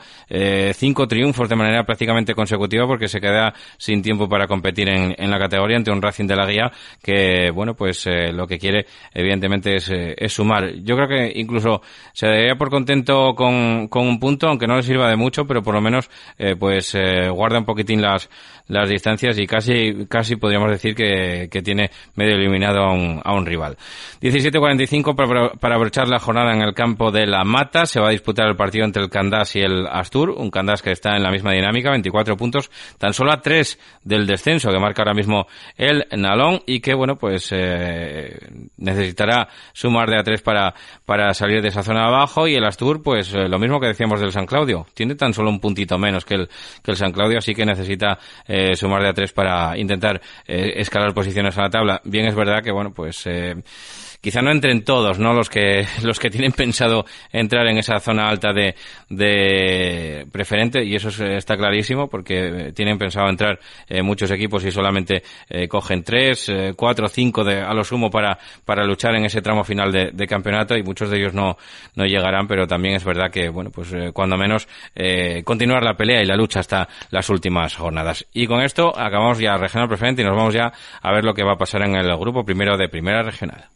cinco triunfos de manera prácticamente consecutiva porque se queda sin tiempo para competir en, en la categoría ante un Racing de la Guía que, bueno, pues lo que quiere evidentemente es, es sumar. Yo creo que incluso se daría por contento con, con un punto, aunque no le sirva de mucho, pero por lo menos pues guarda un poquitín las, las distancias y casi, casi podríamos decir que, que tiene medio eliminado a un, a un rival. 17.45 para, para abrochar la jornada en el campo de la Mata. Se va a disputar el partido entre el Candás y el Astur. Un Candás que está en la misma dinámica, 24 puntos, tan solo a 3 del descenso que marca ahora mismo el Nalón y que, bueno, pues eh, necesitará sumar de a 3 para, para salir de esa zona de abajo. Y el Astur, pues eh, lo mismo que decíamos del San Claudio. Tiene tan solo un puntito menos que el, que el San Claudio, así que necesita eh, sumar de a tres para intentar eh, escalar posiciones a la tabla. Bien es verdad que, bueno, pues eh, quizá no entren todos, ¿no? Los que, los que tienen pensado entrar en esa zona alta de, de preferente, y eso está clarísimo, porque tienen pensado entrar eh, muchos equipos y solamente eh, cogen tres, eh, cuatro, cinco de, a lo sumo para, para luchar en ese tramo final de, de campeonato, y muchos de ellos no, no llegarán, pero también es verdad que, bueno, pues cuando menos continuar la pelea y la lucha hasta las últimas jornadas. Y con esto acabamos ya regional preferente y nos vamos ya a ver lo que va a pasar en el grupo primero de primera regional.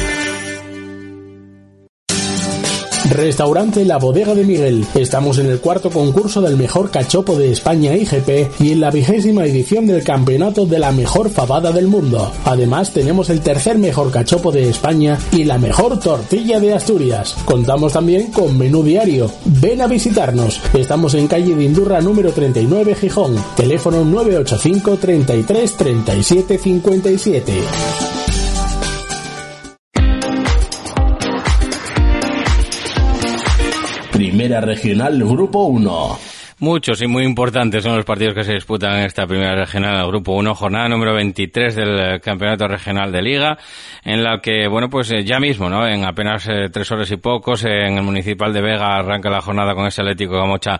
Restaurante La Bodega de Miguel. Estamos en el cuarto concurso del mejor cachopo de España IGP y en la vigésima edición del campeonato de la mejor fabada del mundo. Además, tenemos el tercer mejor cachopo de España y la mejor tortilla de Asturias. Contamos también con menú diario. Ven a visitarnos. Estamos en calle de Indurra número 39 Gijón. Teléfono 985 33 37 57. Regional Grupo 1. Muchos y muy importantes son los partidos que se disputan en esta primera regional del Grupo 1, jornada número 23 del Campeonato Regional de Liga, en la que, bueno, pues eh, ya mismo, ¿no? En apenas eh, tres horas y pocos, en el Municipal de Vega arranca la jornada con ese Atlético Gamocha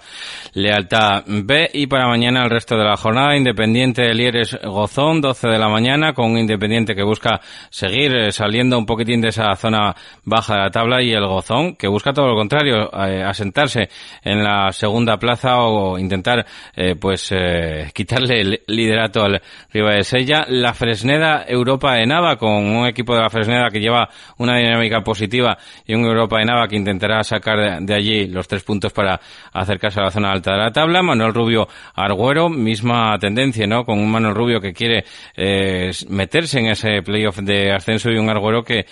Lealtad B y para mañana el resto de la jornada, Independiente de Lieres Gozón, 12 de la mañana, con un Independiente que busca seguir eh, saliendo un poquitín de esa zona baja de la tabla y el Gozón que busca todo lo contrario, asentarse en la segunda plaza o intentar eh, pues eh, *laughs* quitarle el liderato al Riva de Sella. La Fresneda Europa de Nava con un equipo de la Fresneda que lleva una dinámica positiva y un Europa de Nava que intentará sacar de allí los tres puntos para acercarse a la zona alta de la tabla. Manuel Rubio Arguero, misma tendencia, ¿no? Con un Manuel Rubio que quiere eh, meterse en ese playoff de ascenso y un Arguero que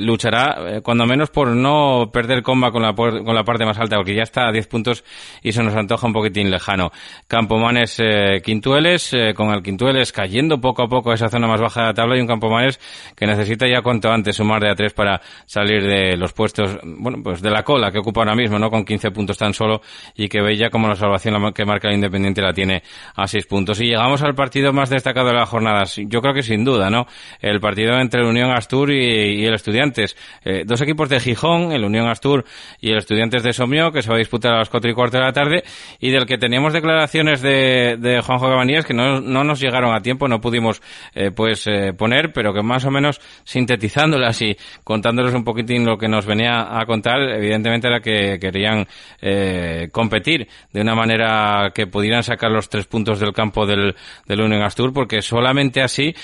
luchará cuando menos por no perder comba con la, con la parte más alta porque ya está a 10 puntos y se nos antoja un poquitín lejano. Campomanes eh, Quintueles, eh, con el Quintueles cayendo poco a poco a esa zona más baja de la tabla y un Campomanes que necesita ya cuanto antes sumar de a tres para salir de los puestos, bueno, pues de la cola que ocupa ahora mismo, ¿no? Con 15 puntos tan solo y que ve ya como la salvación que marca el Independiente la tiene a 6 puntos. Y llegamos al partido más destacado de las jornadas. Yo creo que sin duda, ¿no? El partido entre el Unión Astur y, el Estudiantes. Eh, dos equipos de Gijón, el Unión Astur y el Estudiantes de Somio, que se va a disputar a las 4 y cuarto de la tarde y del que teníamos declaraciones de, de Juanjo Cabanillas que no, no, nos llegaron a tiempo, no pudimos eh, pues eh, poner, pero que más o menos sintetizándolas y contándoles un poquitín lo que nos venía a contar, evidentemente era que querían eh, competir de una manera que pudieran sacar los tres puntos del campo del, Union Astur, porque solamente así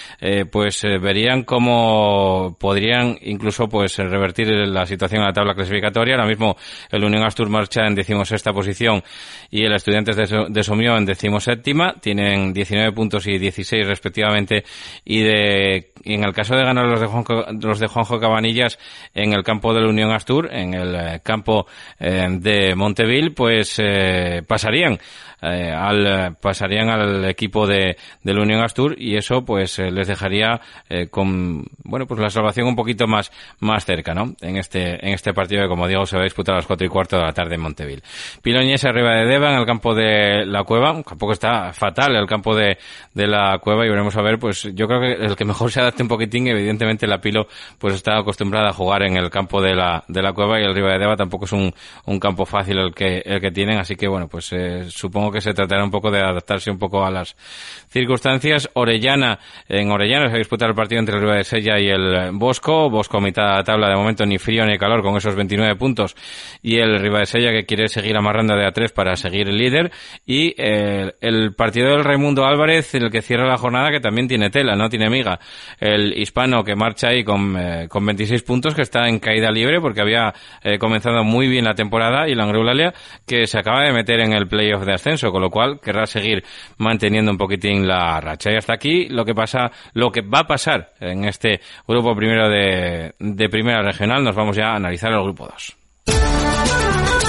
pues verían cómo podrían incluso pues revertir la situación en la tabla clasificatoria. Ahora mismo el Union Astur marcha en decimosexta posición y el Estudiantes de, de Somió en decimoséptima, tienen 19 puntos y 16 respectivamente, y de en el caso de ganar los de Juanjo, los de Juanjo Cabanillas en el campo de la Unión Astur, en el eh, campo eh, de Monteville, pues eh, pasarían eh, al pasarían al equipo de, de la Unión Astur y eso pues eh, les dejaría con bueno pues la salvación un poquito más más cerca no en este en este partido que como digo se va a disputar a las cuatro y cuarto de la tarde en Monteville. Piloñés arriba de Deva en el campo de la Cueva tampoco está fatal el campo de, de la Cueva y veremos a ver pues yo creo que el que mejor se adapte un poquitín evidentemente la Pilo pues está acostumbrada a jugar en el campo de la de la Cueva y el Riva de Deva tampoco es un, un campo fácil el que el que tienen así que bueno pues eh, supongo que se tratará un poco de adaptarse un poco a las circunstancias. Orellana, en Orellana se va a disputar el partido entre el Riva de Sella y el Bosco. Bosco mitad de la tabla de momento ni frío ni calor con esos 29 puntos. Y el Riva de Sella que quiere seguir amarrando de A3 para seguir el líder. Y eh, el partido del Raimundo Álvarez, el que cierra la jornada, que también tiene tela, no tiene miga. El hispano que marcha ahí con, eh, con 26 puntos, que está en caída libre porque había eh, comenzado muy bien la temporada y la Angreulalia que se acaba de meter en el playoff de ascenso, con lo cual querrá seguir manteniendo un poquitín la racha. Y hasta aquí lo que pasa, lo que va a pasar en este grupo primero de, de primera regional. Nos vamos ya a analizar el grupo 2.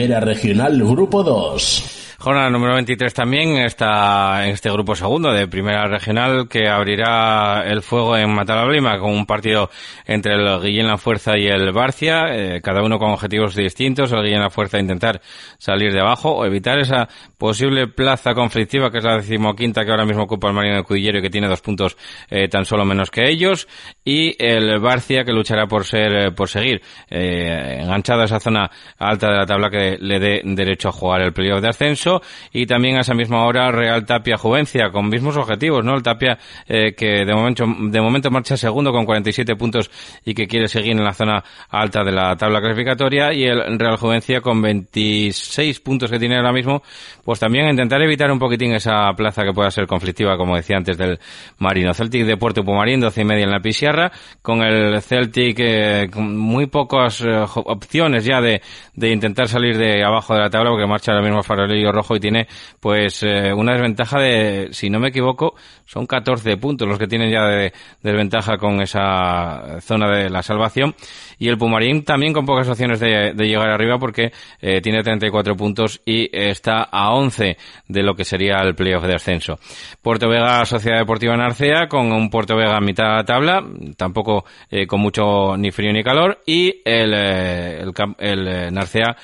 Primera Regional Grupo 2. Jornada número 23 también está en este grupo segundo de primera regional que abrirá el fuego en Matalablima con un partido entre el Guillén La Fuerza y el Barcia, eh, cada uno con objetivos distintos. El Guillén La Fuerza intentar salir de abajo o evitar esa posible plaza conflictiva que es la decimoquinta que ahora mismo ocupa el Marino de Cudillero y que tiene dos puntos eh, tan solo menos que ellos. Y el Barcia que luchará por ser, eh, por seguir eh, enganchado a esa zona alta de la tabla que le dé derecho a jugar el playoff de ascenso y también a esa misma hora Real Tapia Juvencia con mismos objetivos, ¿no? El Tapia eh, que de momento, de momento marcha segundo con 47 puntos y que quiere seguir en la zona alta de la tabla clasificatoria y el Real Juvencia con 26 puntos que tiene ahora mismo, pues también intentar evitar un poquitín esa plaza que pueda ser conflictiva, como decía antes, del Marino. Celtic de Puerto Pumarín, 12 y media en la Pisierra, con el Celtic eh, con muy pocas eh, opciones ya de, de intentar salir de abajo de la tabla porque marcha ahora mismo Farolillo Rojo y tiene pues eh, una desventaja de, si no me equivoco, son 14 puntos los que tienen ya de, desventaja con esa zona de la salvación. Y el Pumarín también con pocas opciones de, llegar arriba porque eh, tiene 34 puntos y está a 11 de lo que sería el playoff de ascenso. Puerto Vega, Sociedad Deportiva Narcea, con un Puerto Vega a mitad tabla, tampoco eh, con mucho ni frío ni calor, y el, eh, el, el, Narcea,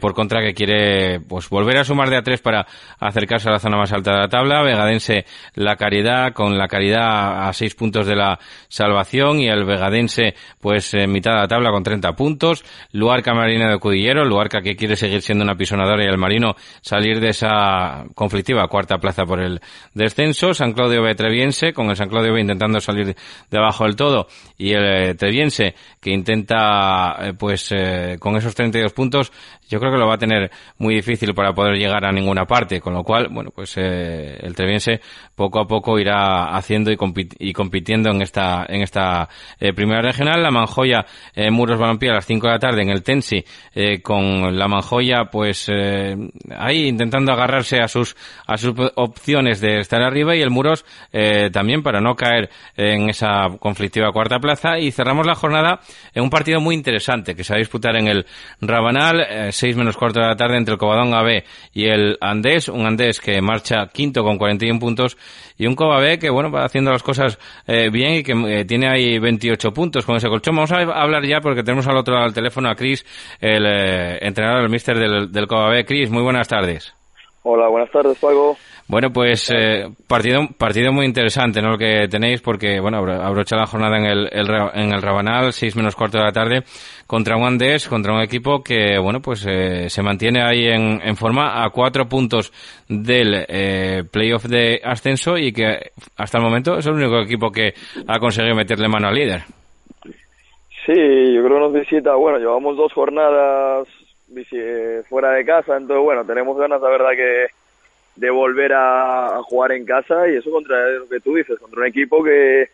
por contra, que quiere pues volver a sumar a tres para acercarse a la zona más alta de la tabla. Vegadense, la Caridad, con la Caridad a seis puntos de la salvación, y el Vegadense, pues en mitad de la tabla con 30 puntos. Luarca Marina de Cudillero, Luarca que quiere seguir siendo una pisonadora y el Marino salir de esa conflictiva cuarta plaza por el descenso. San Claudio B. Treviense, con el San Claudio B intentando salir de abajo del todo y el eh, Treviense que intenta, eh, pues, eh, con esos 32 puntos, yo creo que lo va a tener muy difícil para poder llegar a ninguna parte, con lo cual, bueno, pues eh, el Treviense poco a poco irá haciendo y, y compitiendo en esta en esta eh, primera regional. La Manjoya eh, Muros Balompié a las 5 de la tarde en el Tensi con la Manjoya pues ahí intentando agarrarse a sus a sus opciones de estar arriba y el Muros también para no caer en esa conflictiva cuarta plaza y cerramos la jornada en un partido muy interesante que se va a disputar en el Rabanal, 6 menos cuarto de la tarde entre el Cobadón AB y el Andés, un Andés que marcha quinto con 41 puntos y un Coba B que bueno va haciendo las cosas eh, bien y que eh, tiene ahí 28 puntos con ese colchón. Vamos a hablar ya porque tenemos al otro lado del teléfono a Cris, el eh, entrenador, el mister del, del Coba B. Cris, muy buenas tardes. Hola, buenas tardes, Pago. Bueno, pues eh, partido partido muy interesante, ¿no? Lo que tenéis, porque, bueno, abrocha la jornada en el, en el Rabanal, 6 menos cuarto de la tarde, contra un Andés, contra un equipo que, bueno, pues eh, se mantiene ahí en, en, forma a cuatro puntos del eh, playoff de ascenso y que hasta el momento es el único equipo que ha conseguido meterle mano al líder. Sí, yo creo que nos visita, bueno, llevamos dos jornadas eh, fuera de casa, entonces bueno, tenemos ganas, la verdad, que de volver a, jugar en casa y eso contra lo que tú dices, contra un equipo que,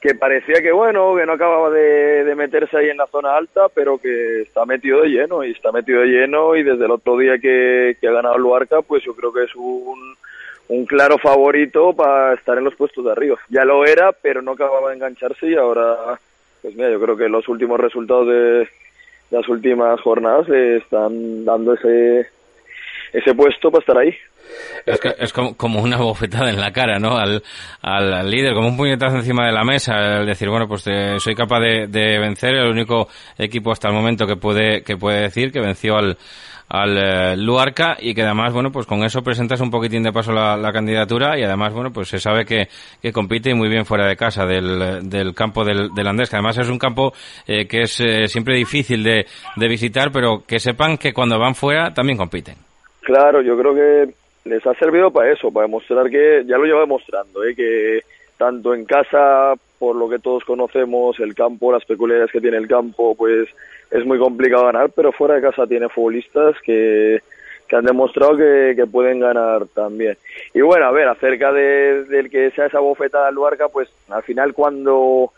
que parecía que bueno, que no acababa de, meterse ahí en la zona alta, pero que está metido de lleno y está metido de lleno y desde el otro día que, que ha ganado Luarca, pues yo creo que es un, un claro favorito para estar en los puestos de arriba. Ya lo era, pero no acababa de engancharse y ahora, pues mira, yo creo que los últimos resultados de, las últimas jornadas le están dando ese ese puesto para estar ahí. Es, que, es como, una *laughs* bofetada en la cara, ¿no? Al, al, líder, como un puñetazo encima de la mesa, el decir, bueno, pues eh, soy capaz de, de, vencer, el único equipo hasta el momento que puede, que puede decir que venció al, al eh, Luarca y que además, bueno, pues con eso presentas un poquitín de paso la, candidatura y además, bueno, pues se sabe que, que compite muy bien fuera de casa del, del campo del, del, Andés, que además es un campo eh, que es eh, siempre difícil de, de visitar, pero que sepan que cuando van fuera también compiten. Claro, yo creo que les ha servido para eso, para demostrar que, ya lo lleva demostrando, ¿eh? que tanto en casa, por lo que todos conocemos, el campo, las peculiaridades que tiene el campo, pues es muy complicado ganar, pero fuera de casa tiene futbolistas que, que han demostrado que, que, pueden ganar también. Y bueno, a ver, acerca de, del que sea esa bofetada al Luarca, pues al final cuando,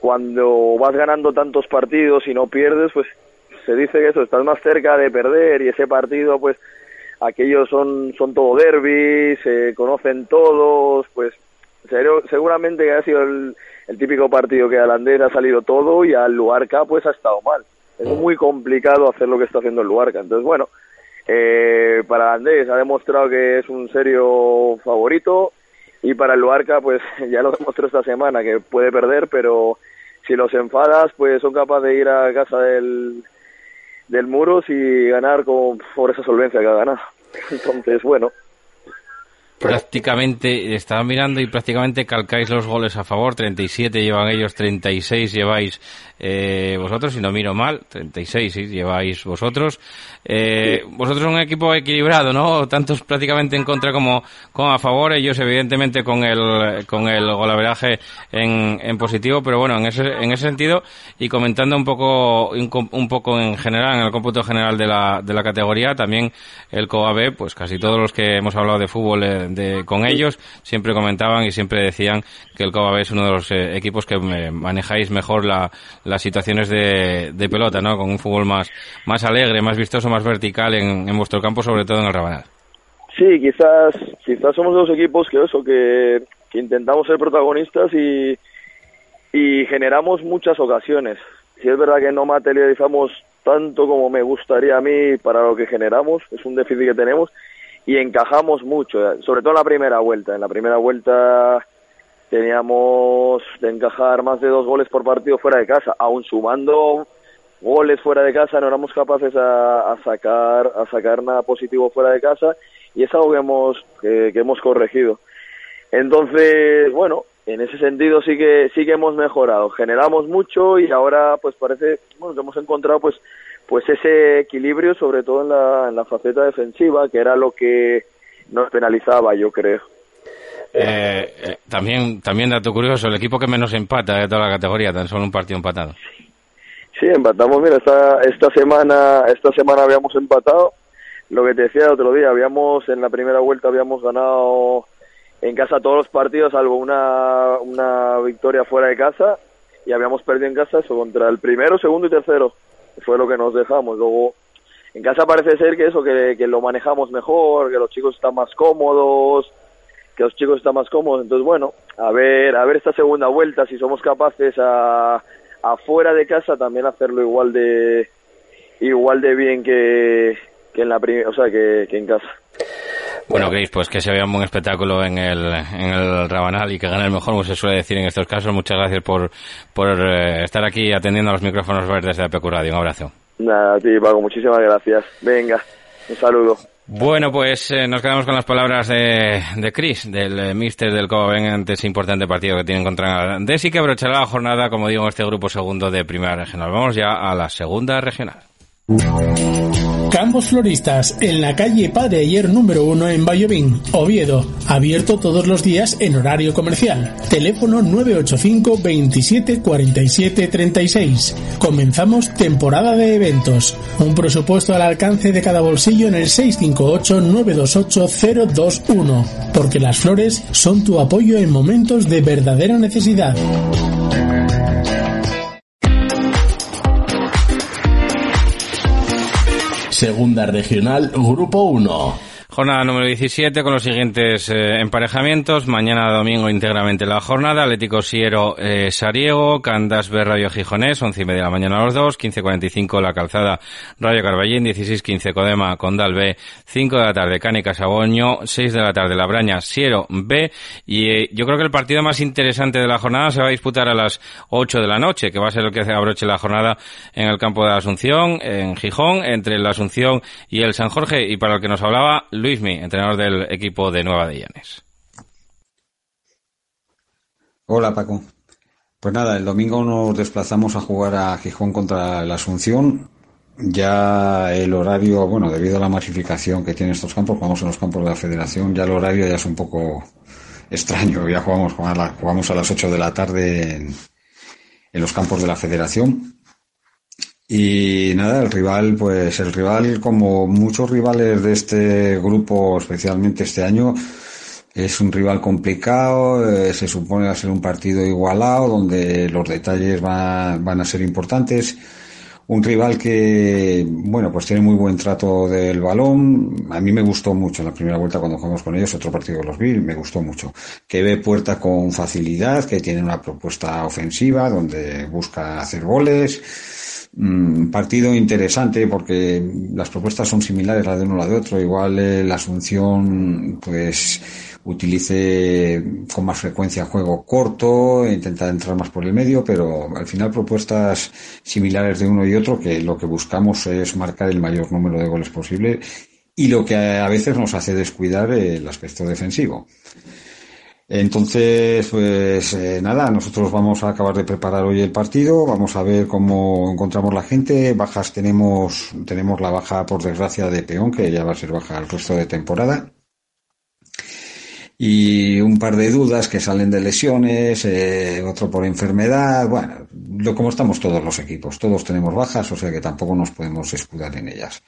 cuando vas ganando tantos partidos y no pierdes, pues se dice que eso, estás más cerca de perder y ese partido, pues aquellos son, son todo derbis, se conocen todos, pues seguramente ha sido el, el típico partido que al Andés ha salido todo y al Luarca pues ha estado mal. Es mm. muy complicado hacer lo que está haciendo el Luarca. Entonces, bueno, eh, para Andés ha demostrado que es un serio favorito y para el Luarca pues *laughs* ya lo demostró esta semana que puede perder, pero si los enfadas pues son capaces de ir a casa del, del Muros y ganar con, por esa solvencia que ha ganado. Entonces, bueno, prácticamente, estaba mirando y prácticamente calcáis los goles a favor, 37 llevan ellos, 36 lleváis eh, vosotros, si no miro mal, 36 sí, lleváis vosotros. Eh, vosotros un equipo equilibrado, ¿no? Tantos prácticamente en contra como, como a favor, ellos evidentemente con el, con el golaveraje en, en positivo, pero bueno, en ese, en ese sentido, y comentando un poco, un, poco en general, en el cómputo general de la, de la categoría, también el COAB, pues casi todos los que hemos hablado de fútbol eh, de, con ellos, siempre comentaban y siempre decían que el COAB es uno de los eh, equipos que manejáis mejor la, las situaciones de, de pelota, ¿no? Con un fútbol más, más alegre, más vistoso, más vertical en, en vuestro campo, sobre todo en el Rabanal. Sí, quizás, quizás somos dos equipos que eso, que, intentamos ser protagonistas y, y generamos muchas ocasiones. Si es verdad que no materializamos tanto como me gustaría a mí para lo que generamos, es un déficit que tenemos y encajamos mucho, sobre todo en la primera vuelta. En la primera vuelta teníamos de encajar más de dos goles por partido fuera de casa, aún sumando goles fuera de casa no éramos capaces a, sacar a sacar nada positivo fuera de casa y es algo que hemos que, hemos corregido entonces bueno en ese sentido sí que sí que hemos mejorado. Generamos mucho y ahora pues parece bueno que hemos encontrado pues pues ese equilibrio sobre todo en la, en la faceta defensiva que era lo que nos penalizaba yo creo. Eh, eh, también también dato curioso el equipo que menos empata de toda la categoría tan solo un partido empatado. Sí, empatamos, mira, esta, esta semana esta semana habíamos empatado, lo que te decía el otro día, habíamos en la primera vuelta habíamos ganado en casa todos los partidos, salvo una, una victoria fuera de casa, y habíamos perdido en casa eso contra el primero, segundo y tercero. Fue lo que nos dejamos. Luego, en casa parece ser que eso, que, que lo manejamos mejor, que los chicos están más cómodos, que los chicos están más cómodos. Entonces, bueno, a ver, a ver esta segunda vuelta, si somos capaces a afuera de casa también hacerlo igual de igual de bien que, que en la o sea, que, que en casa. Bueno, Gris, pues que se vea un buen espectáculo en el, en el Rabanal y que gane el mejor, como se suele decir en estos casos. Muchas gracias por, por eh, estar aquí atendiendo a los micrófonos verdes de APQ Radio. Un abrazo. Nada, a ti, Paco, muchísimas gracias. Venga, un saludo. Bueno, pues eh, nos quedamos con las palabras de, de Chris, del eh, mister del Coven, ante ese importante partido que tienen contra Desi, que abrochará la jornada, como digo, en este grupo segundo de Primera Regional. Vamos ya a la segunda regional. Campos Floristas, en la calle Padre Ayer número 1 en Bayobín, Oviedo. Abierto todos los días en horario comercial. Teléfono 985 27 47 36. Comenzamos temporada de eventos. Un presupuesto al alcance de cada bolsillo en el 658 928 021. Porque las flores son tu apoyo en momentos de verdadera necesidad. Segunda Regional, Grupo 1. Jornada número 17 con los siguientes eh, emparejamientos. Mañana domingo íntegramente la jornada. Atlético Siero eh, Sariego, Candas B Rayo Gijonés, 11 y media de la mañana a los dos, 15.45 la calzada Rayo Carballín, 16.15 Codema Condal B, 5 de la tarde Cánica Saboño, 6 de la tarde La Braña Siero B. Y eh, yo creo que el partido más interesante de la jornada se va a disputar a las 8 de la noche, que va a ser el que abroche la jornada en el campo de la Asunción, en Gijón, entre la Asunción y el San Jorge. Y para el que nos hablaba, Luismi, entrenador del equipo de Nueva de Llanes. Hola Paco. Pues nada, el domingo nos desplazamos a jugar a Gijón contra la Asunción. Ya el horario, bueno, debido a la masificación que tienen estos campos, jugamos en los campos de la Federación, ya el horario ya es un poco extraño. Ya jugamos, jugamos a las 8 de la tarde en, en los campos de la Federación. Y nada, el rival, pues el rival, como muchos rivales de este grupo, especialmente este año, es un rival complicado, eh, se supone va a ser un partido igualado, donde los detalles van, van a ser importantes. Un rival que, bueno, pues tiene muy buen trato del balón. A mí me gustó mucho en la primera vuelta cuando jugamos con ellos, otro partido que los vi, me gustó mucho. Que ve puerta con facilidad, que tiene una propuesta ofensiva, donde busca hacer goles Mm, partido interesante porque las propuestas son similares la de uno a la de otro. Igual eh, la Asunción pues utilice con más frecuencia juego corto, intenta entrar más por el medio, pero al final propuestas similares de uno y otro que lo que buscamos es marcar el mayor número de goles posible y lo que a veces nos hace descuidar el aspecto defensivo. Entonces, pues eh, nada, nosotros vamos a acabar de preparar hoy el partido, vamos a ver cómo encontramos la gente, bajas tenemos, tenemos la baja por desgracia de Peón, que ya va a ser baja el resto de temporada. Y un par de dudas que salen de lesiones, eh, otro por enfermedad, bueno, lo como estamos todos los equipos, todos tenemos bajas, o sea que tampoco nos podemos escudar en ellas.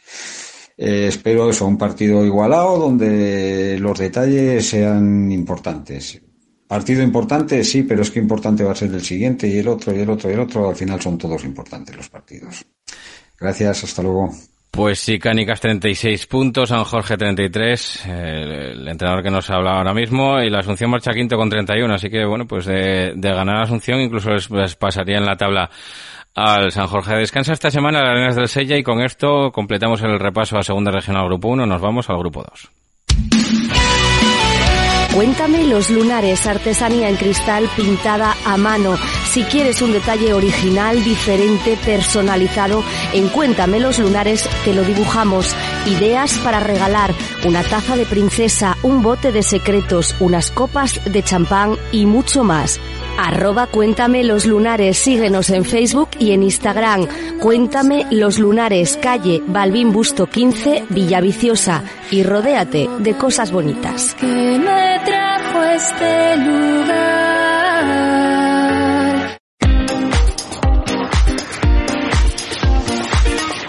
Eh, espero eso, un partido igualado donde los detalles sean importantes. Partido importante, sí, pero es que importante va a ser el siguiente y el otro y el otro y el otro. Al final son todos importantes los partidos. Gracias, hasta luego. Pues sí, Cánicas 36 puntos, San Jorge 33, el, entrenador que nos habla ahora mismo, y la Asunción marcha quinto con 31, así que bueno, pues de, de ganar Asunción incluso les pasaría en la tabla al San Jorge. Descansa esta semana la Arenas del Sella y con esto completamos el repaso a Segunda Regional Grupo 1. Nos vamos al Grupo 2. Cuéntame los lunares, artesanía en cristal pintada a mano. Si quieres un detalle original, diferente, personalizado, en Cuéntame los lunares te lo dibujamos. Ideas para regalar, una taza de princesa, un bote de secretos, unas copas de champán y mucho más. Arroba Cuéntame los lunares, síguenos en Facebook y en Instagram. Cuéntame los lunares, calle Balbín Busto 15, Villaviciosa y rodéate de cosas bonitas. Que me trajo este lugar.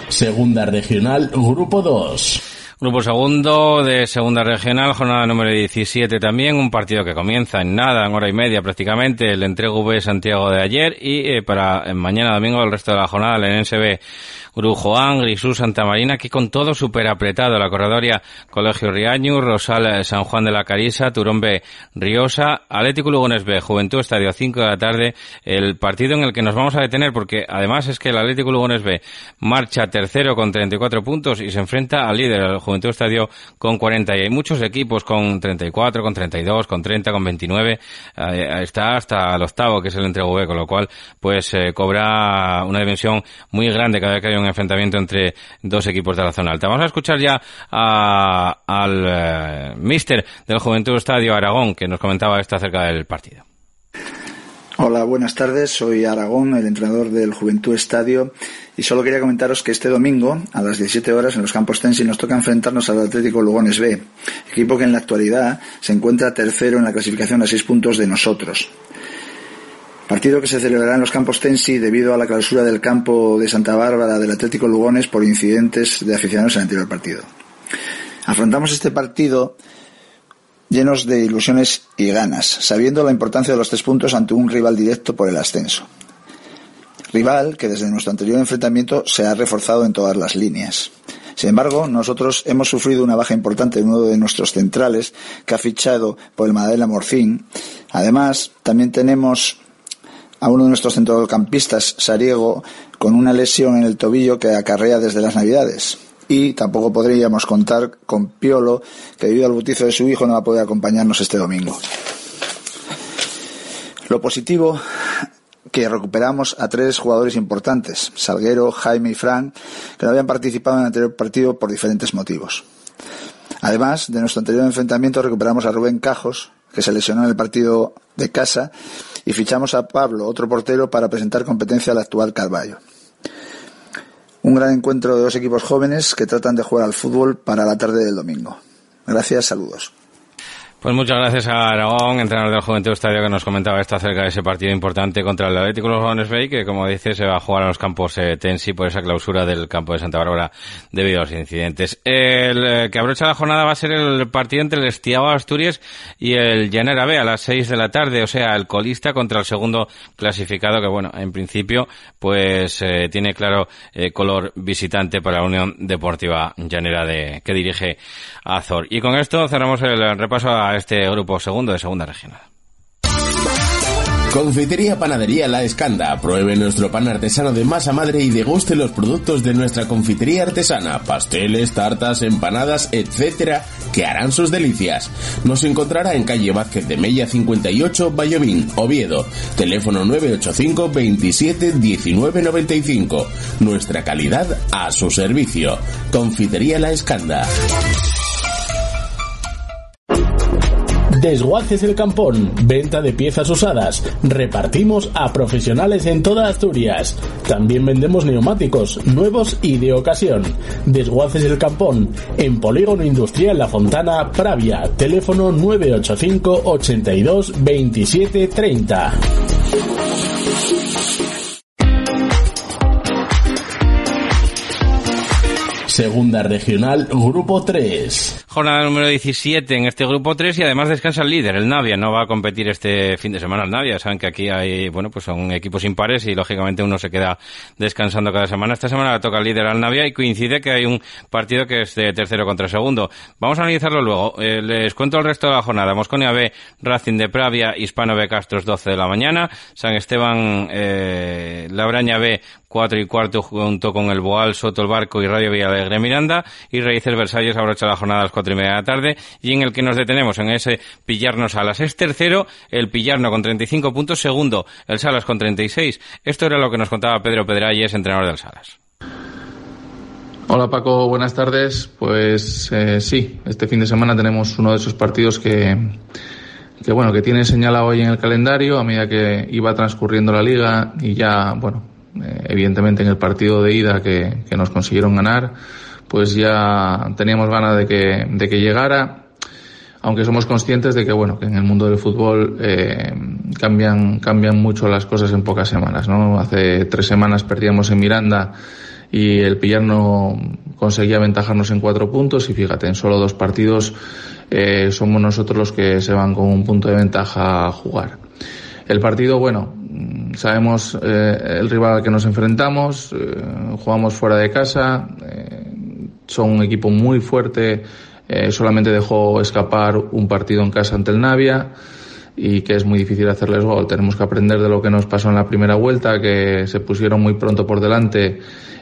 Segunda Regional, Grupo 2. Grupo segundo de segunda regional, jornada número 17 también, un partido que comienza en nada, en hora y media prácticamente, el entrego V Santiago de ayer y eh, para mañana domingo el resto de la jornada el NSB Grujoán, Grisú, Santa Marina, aquí con todo súper apretado. La corredoria Colegio Riaño, Rosal eh, San Juan de la Carisa, Turón B Riosa, Atlético Lugones B, Juventud Estadio 5 de la tarde, el partido en el que nos vamos a detener porque además es que el Atlético Lugones B marcha tercero con 34 puntos y se enfrenta al líder, el Juventud Estadio con 40 y hay muchos equipos con 34, con 32, con 30, con 29, eh, está hasta el octavo que es el Entrego con lo cual pues eh, cobra una dimensión muy grande cada vez que hay un enfrentamiento entre dos equipos de la zona alta. Vamos a escuchar ya al eh, mister del Juventud Estadio Aragón, que nos comentaba esto acerca del partido. Hola, buenas tardes. Soy Aragón, el entrenador del Juventud Estadio. Y solo quería comentaros que este domingo, a las 17 horas, en los campos Tensi, nos toca enfrentarnos al Atlético Lugones B, equipo que en la actualidad se encuentra tercero en la clasificación a seis puntos de nosotros. Partido que se celebrará en los campos Tensi debido a la clausura del campo de Santa Bárbara del Atlético Lugones por incidentes de aficionados en el anterior partido. Afrontamos este partido llenos de ilusiones y ganas, sabiendo la importancia de los tres puntos ante un rival directo por el ascenso. Rival que desde nuestro anterior enfrentamiento se ha reforzado en todas las líneas. Sin embargo, nosotros hemos sufrido una baja importante de uno de nuestros centrales que ha fichado por el Madela Morcín. Además, también tenemos a uno de nuestros centrocampistas, Sariego, con una lesión en el tobillo que acarrea desde las Navidades. Y tampoco podríamos contar con Piolo, que debido al bautizo de su hijo no va a poder acompañarnos este domingo. Lo positivo que recuperamos a tres jugadores importantes, Salguero, Jaime y Fran, que no habían participado en el anterior partido por diferentes motivos. Además, de nuestro anterior enfrentamiento recuperamos a Rubén Cajos, que se lesionó en el partido de casa, y fichamos a Pablo, otro portero, para presentar competencia al actual Carballo. Un gran encuentro de dos equipos jóvenes que tratan de jugar al fútbol para la tarde del domingo. Gracias, saludos. Pues muchas gracias a Aragón, entrenador del Juventud Estadio, que nos comentaba esto acerca de ese partido importante contra el Atlético Los Jóvenes Bay, que como dice se va a jugar en los campos eh, Tensi por esa clausura del campo de Santa Bárbara debido a los incidentes. El eh, que abrocha la jornada va a ser el partido entre el Estiago Asturias y el Llanera B a las 6 de la tarde, o sea, el colista contra el segundo clasificado, que bueno, en principio pues eh, tiene claro color visitante para la Unión Deportiva Llanera de que dirige Azor. Y con esto cerramos el repaso a este grupo segundo de segunda regional. Confitería Panadería La Escanda. Pruebe nuestro pan artesano de masa madre y deguste los productos de nuestra confitería artesana, pasteles, tartas, empanadas, etcétera, que harán sus delicias. Nos encontrará en calle Vázquez de Mella 58, Bayomín, Oviedo. Teléfono 985 27 19 95. Nuestra calidad a su servicio. Confitería La Escanda. Desguaces el Campón, venta de piezas usadas. Repartimos a profesionales en toda Asturias. También vendemos neumáticos, nuevos y de ocasión. Desguaces el Campón, en Polígono Industrial La Fontana, Pravia. Teléfono 985 82 27 30. Segunda Regional, Grupo 3. Jornada número 17 en este Grupo 3 y además descansa el líder, el Navia. No va a competir este fin de semana el Navia. Saben que aquí hay, bueno, pues son equipos impares y lógicamente uno se queda descansando cada semana. Esta semana toca el líder al Navia y coincide que hay un partido que es de tercero contra segundo. Vamos a analizarlo luego. Eh, les cuento el resto de la jornada. Mosconia B, Racing de Pravia, Hispano B, Castros 12 de la mañana. San Esteban, eh, Labraña B, 4 y cuarto junto con el Boal, Soto, el Barco y Radio Villalegre Miranda y Raíces Versalles abrocha la jornada a las cuatro y media de la tarde y en el que nos detenemos en ese pillarnos Salas. Es tercero el Pillarno con 35 puntos, segundo el Salas con 36. Esto era lo que nos contaba Pedro Pedralles, entrenador del Salas. Hola Paco, buenas tardes. Pues eh, sí, este fin de semana tenemos uno de esos partidos que, que bueno, que tiene señalado hoy en el calendario a medida que iba transcurriendo la liga y ya, bueno, eh, evidentemente en el partido de ida que, nos consiguieron ganar, pues ya teníamos ganas de que, de que llegara, aunque somos conscientes de que bueno, que en el mundo del fútbol eh, cambian, cambian mucho las cosas en pocas semanas, ¿no? Hace tres semanas perdíamos en Miranda y el Pillarno conseguía aventajarnos en cuatro puntos y fíjate, en solo dos partidos eh, somos nosotros los que se van con un punto de ventaja a jugar. El partido, bueno, sabemos eh, el rival al que nos enfrentamos, eh, jugamos fuera de casa, son un equipo muy fuerte, solamente dejó escapar un partido en casa ante el Navia y que es muy difícil hacerles gol. Tenemos que aprender de lo que nos pasó en la primera vuelta, que se pusieron muy pronto por delante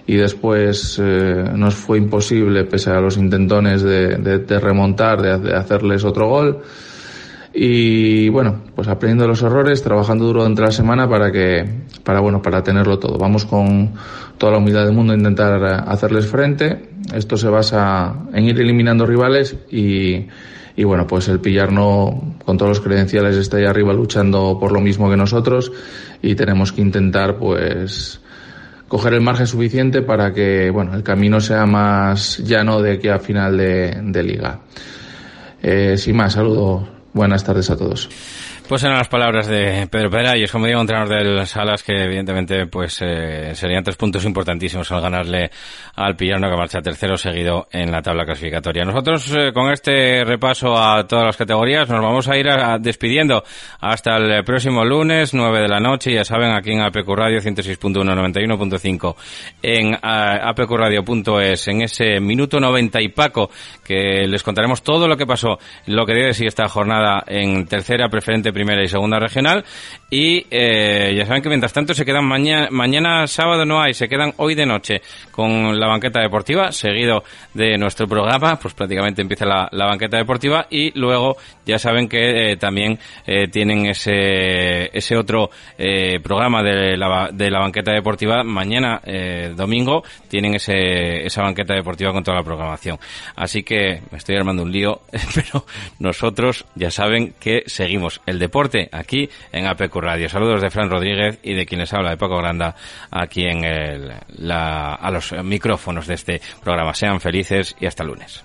y después eh, nos fue imposible, pese a los intentones de, remontar, de, hacerles otro gol. Y bueno, pues aprendiendo los errores, trabajando duro durante la semana para que, para bueno, para tenerlo todo. Vamos con toda la humildad del mundo a intentar hacerles frente. Esto se basa en ir eliminando rivales y, y bueno, pues el Pillarno con todos los credenciales está ahí arriba luchando por lo mismo que nosotros y tenemos que intentar pues coger el margen suficiente para que bueno el camino sea más llano de aquí a final de, liga. Eh, sin más, saludo, buenas tardes a todos. Pues eran las palabras de Pedro Pera y es como digo, entrenador del Salas que evidentemente pues eh, serían tres puntos importantísimos al ganarle al Pillarno que marcha tercero seguido en la tabla clasificatoria. Nosotros eh, con este repaso a todas las categorías nos vamos a ir despidiendo hasta el próximo lunes 9 de la noche, ya saben aquí en APQ Radio 106.1 91.5 en uh, apqradio.es en ese minuto 90 y Paco que les contaremos todo lo que pasó, lo que debe decir esta jornada en tercera preferente primera y segunda regional. Y eh, ya saben que mientras tanto se quedan mañana, mañana sábado no hay, se quedan hoy de noche con la banqueta deportiva, seguido de nuestro programa, pues prácticamente empieza la, banqueta deportiva y luego ya saben que eh, también eh, tienen ese, ese otro programa de la, de la banqueta deportiva mañana domingo, tienen ese, esa banqueta deportiva con toda la programación. Así que me estoy armando un lío, *laughs* pero nosotros ya saben que seguimos el deporte aquí en APQ Radio. Saludos de Fran Rodríguez y de quienes habla de Paco Granda aquí en el, la, a los micrófonos de este programa. Sean felices y hasta lunes.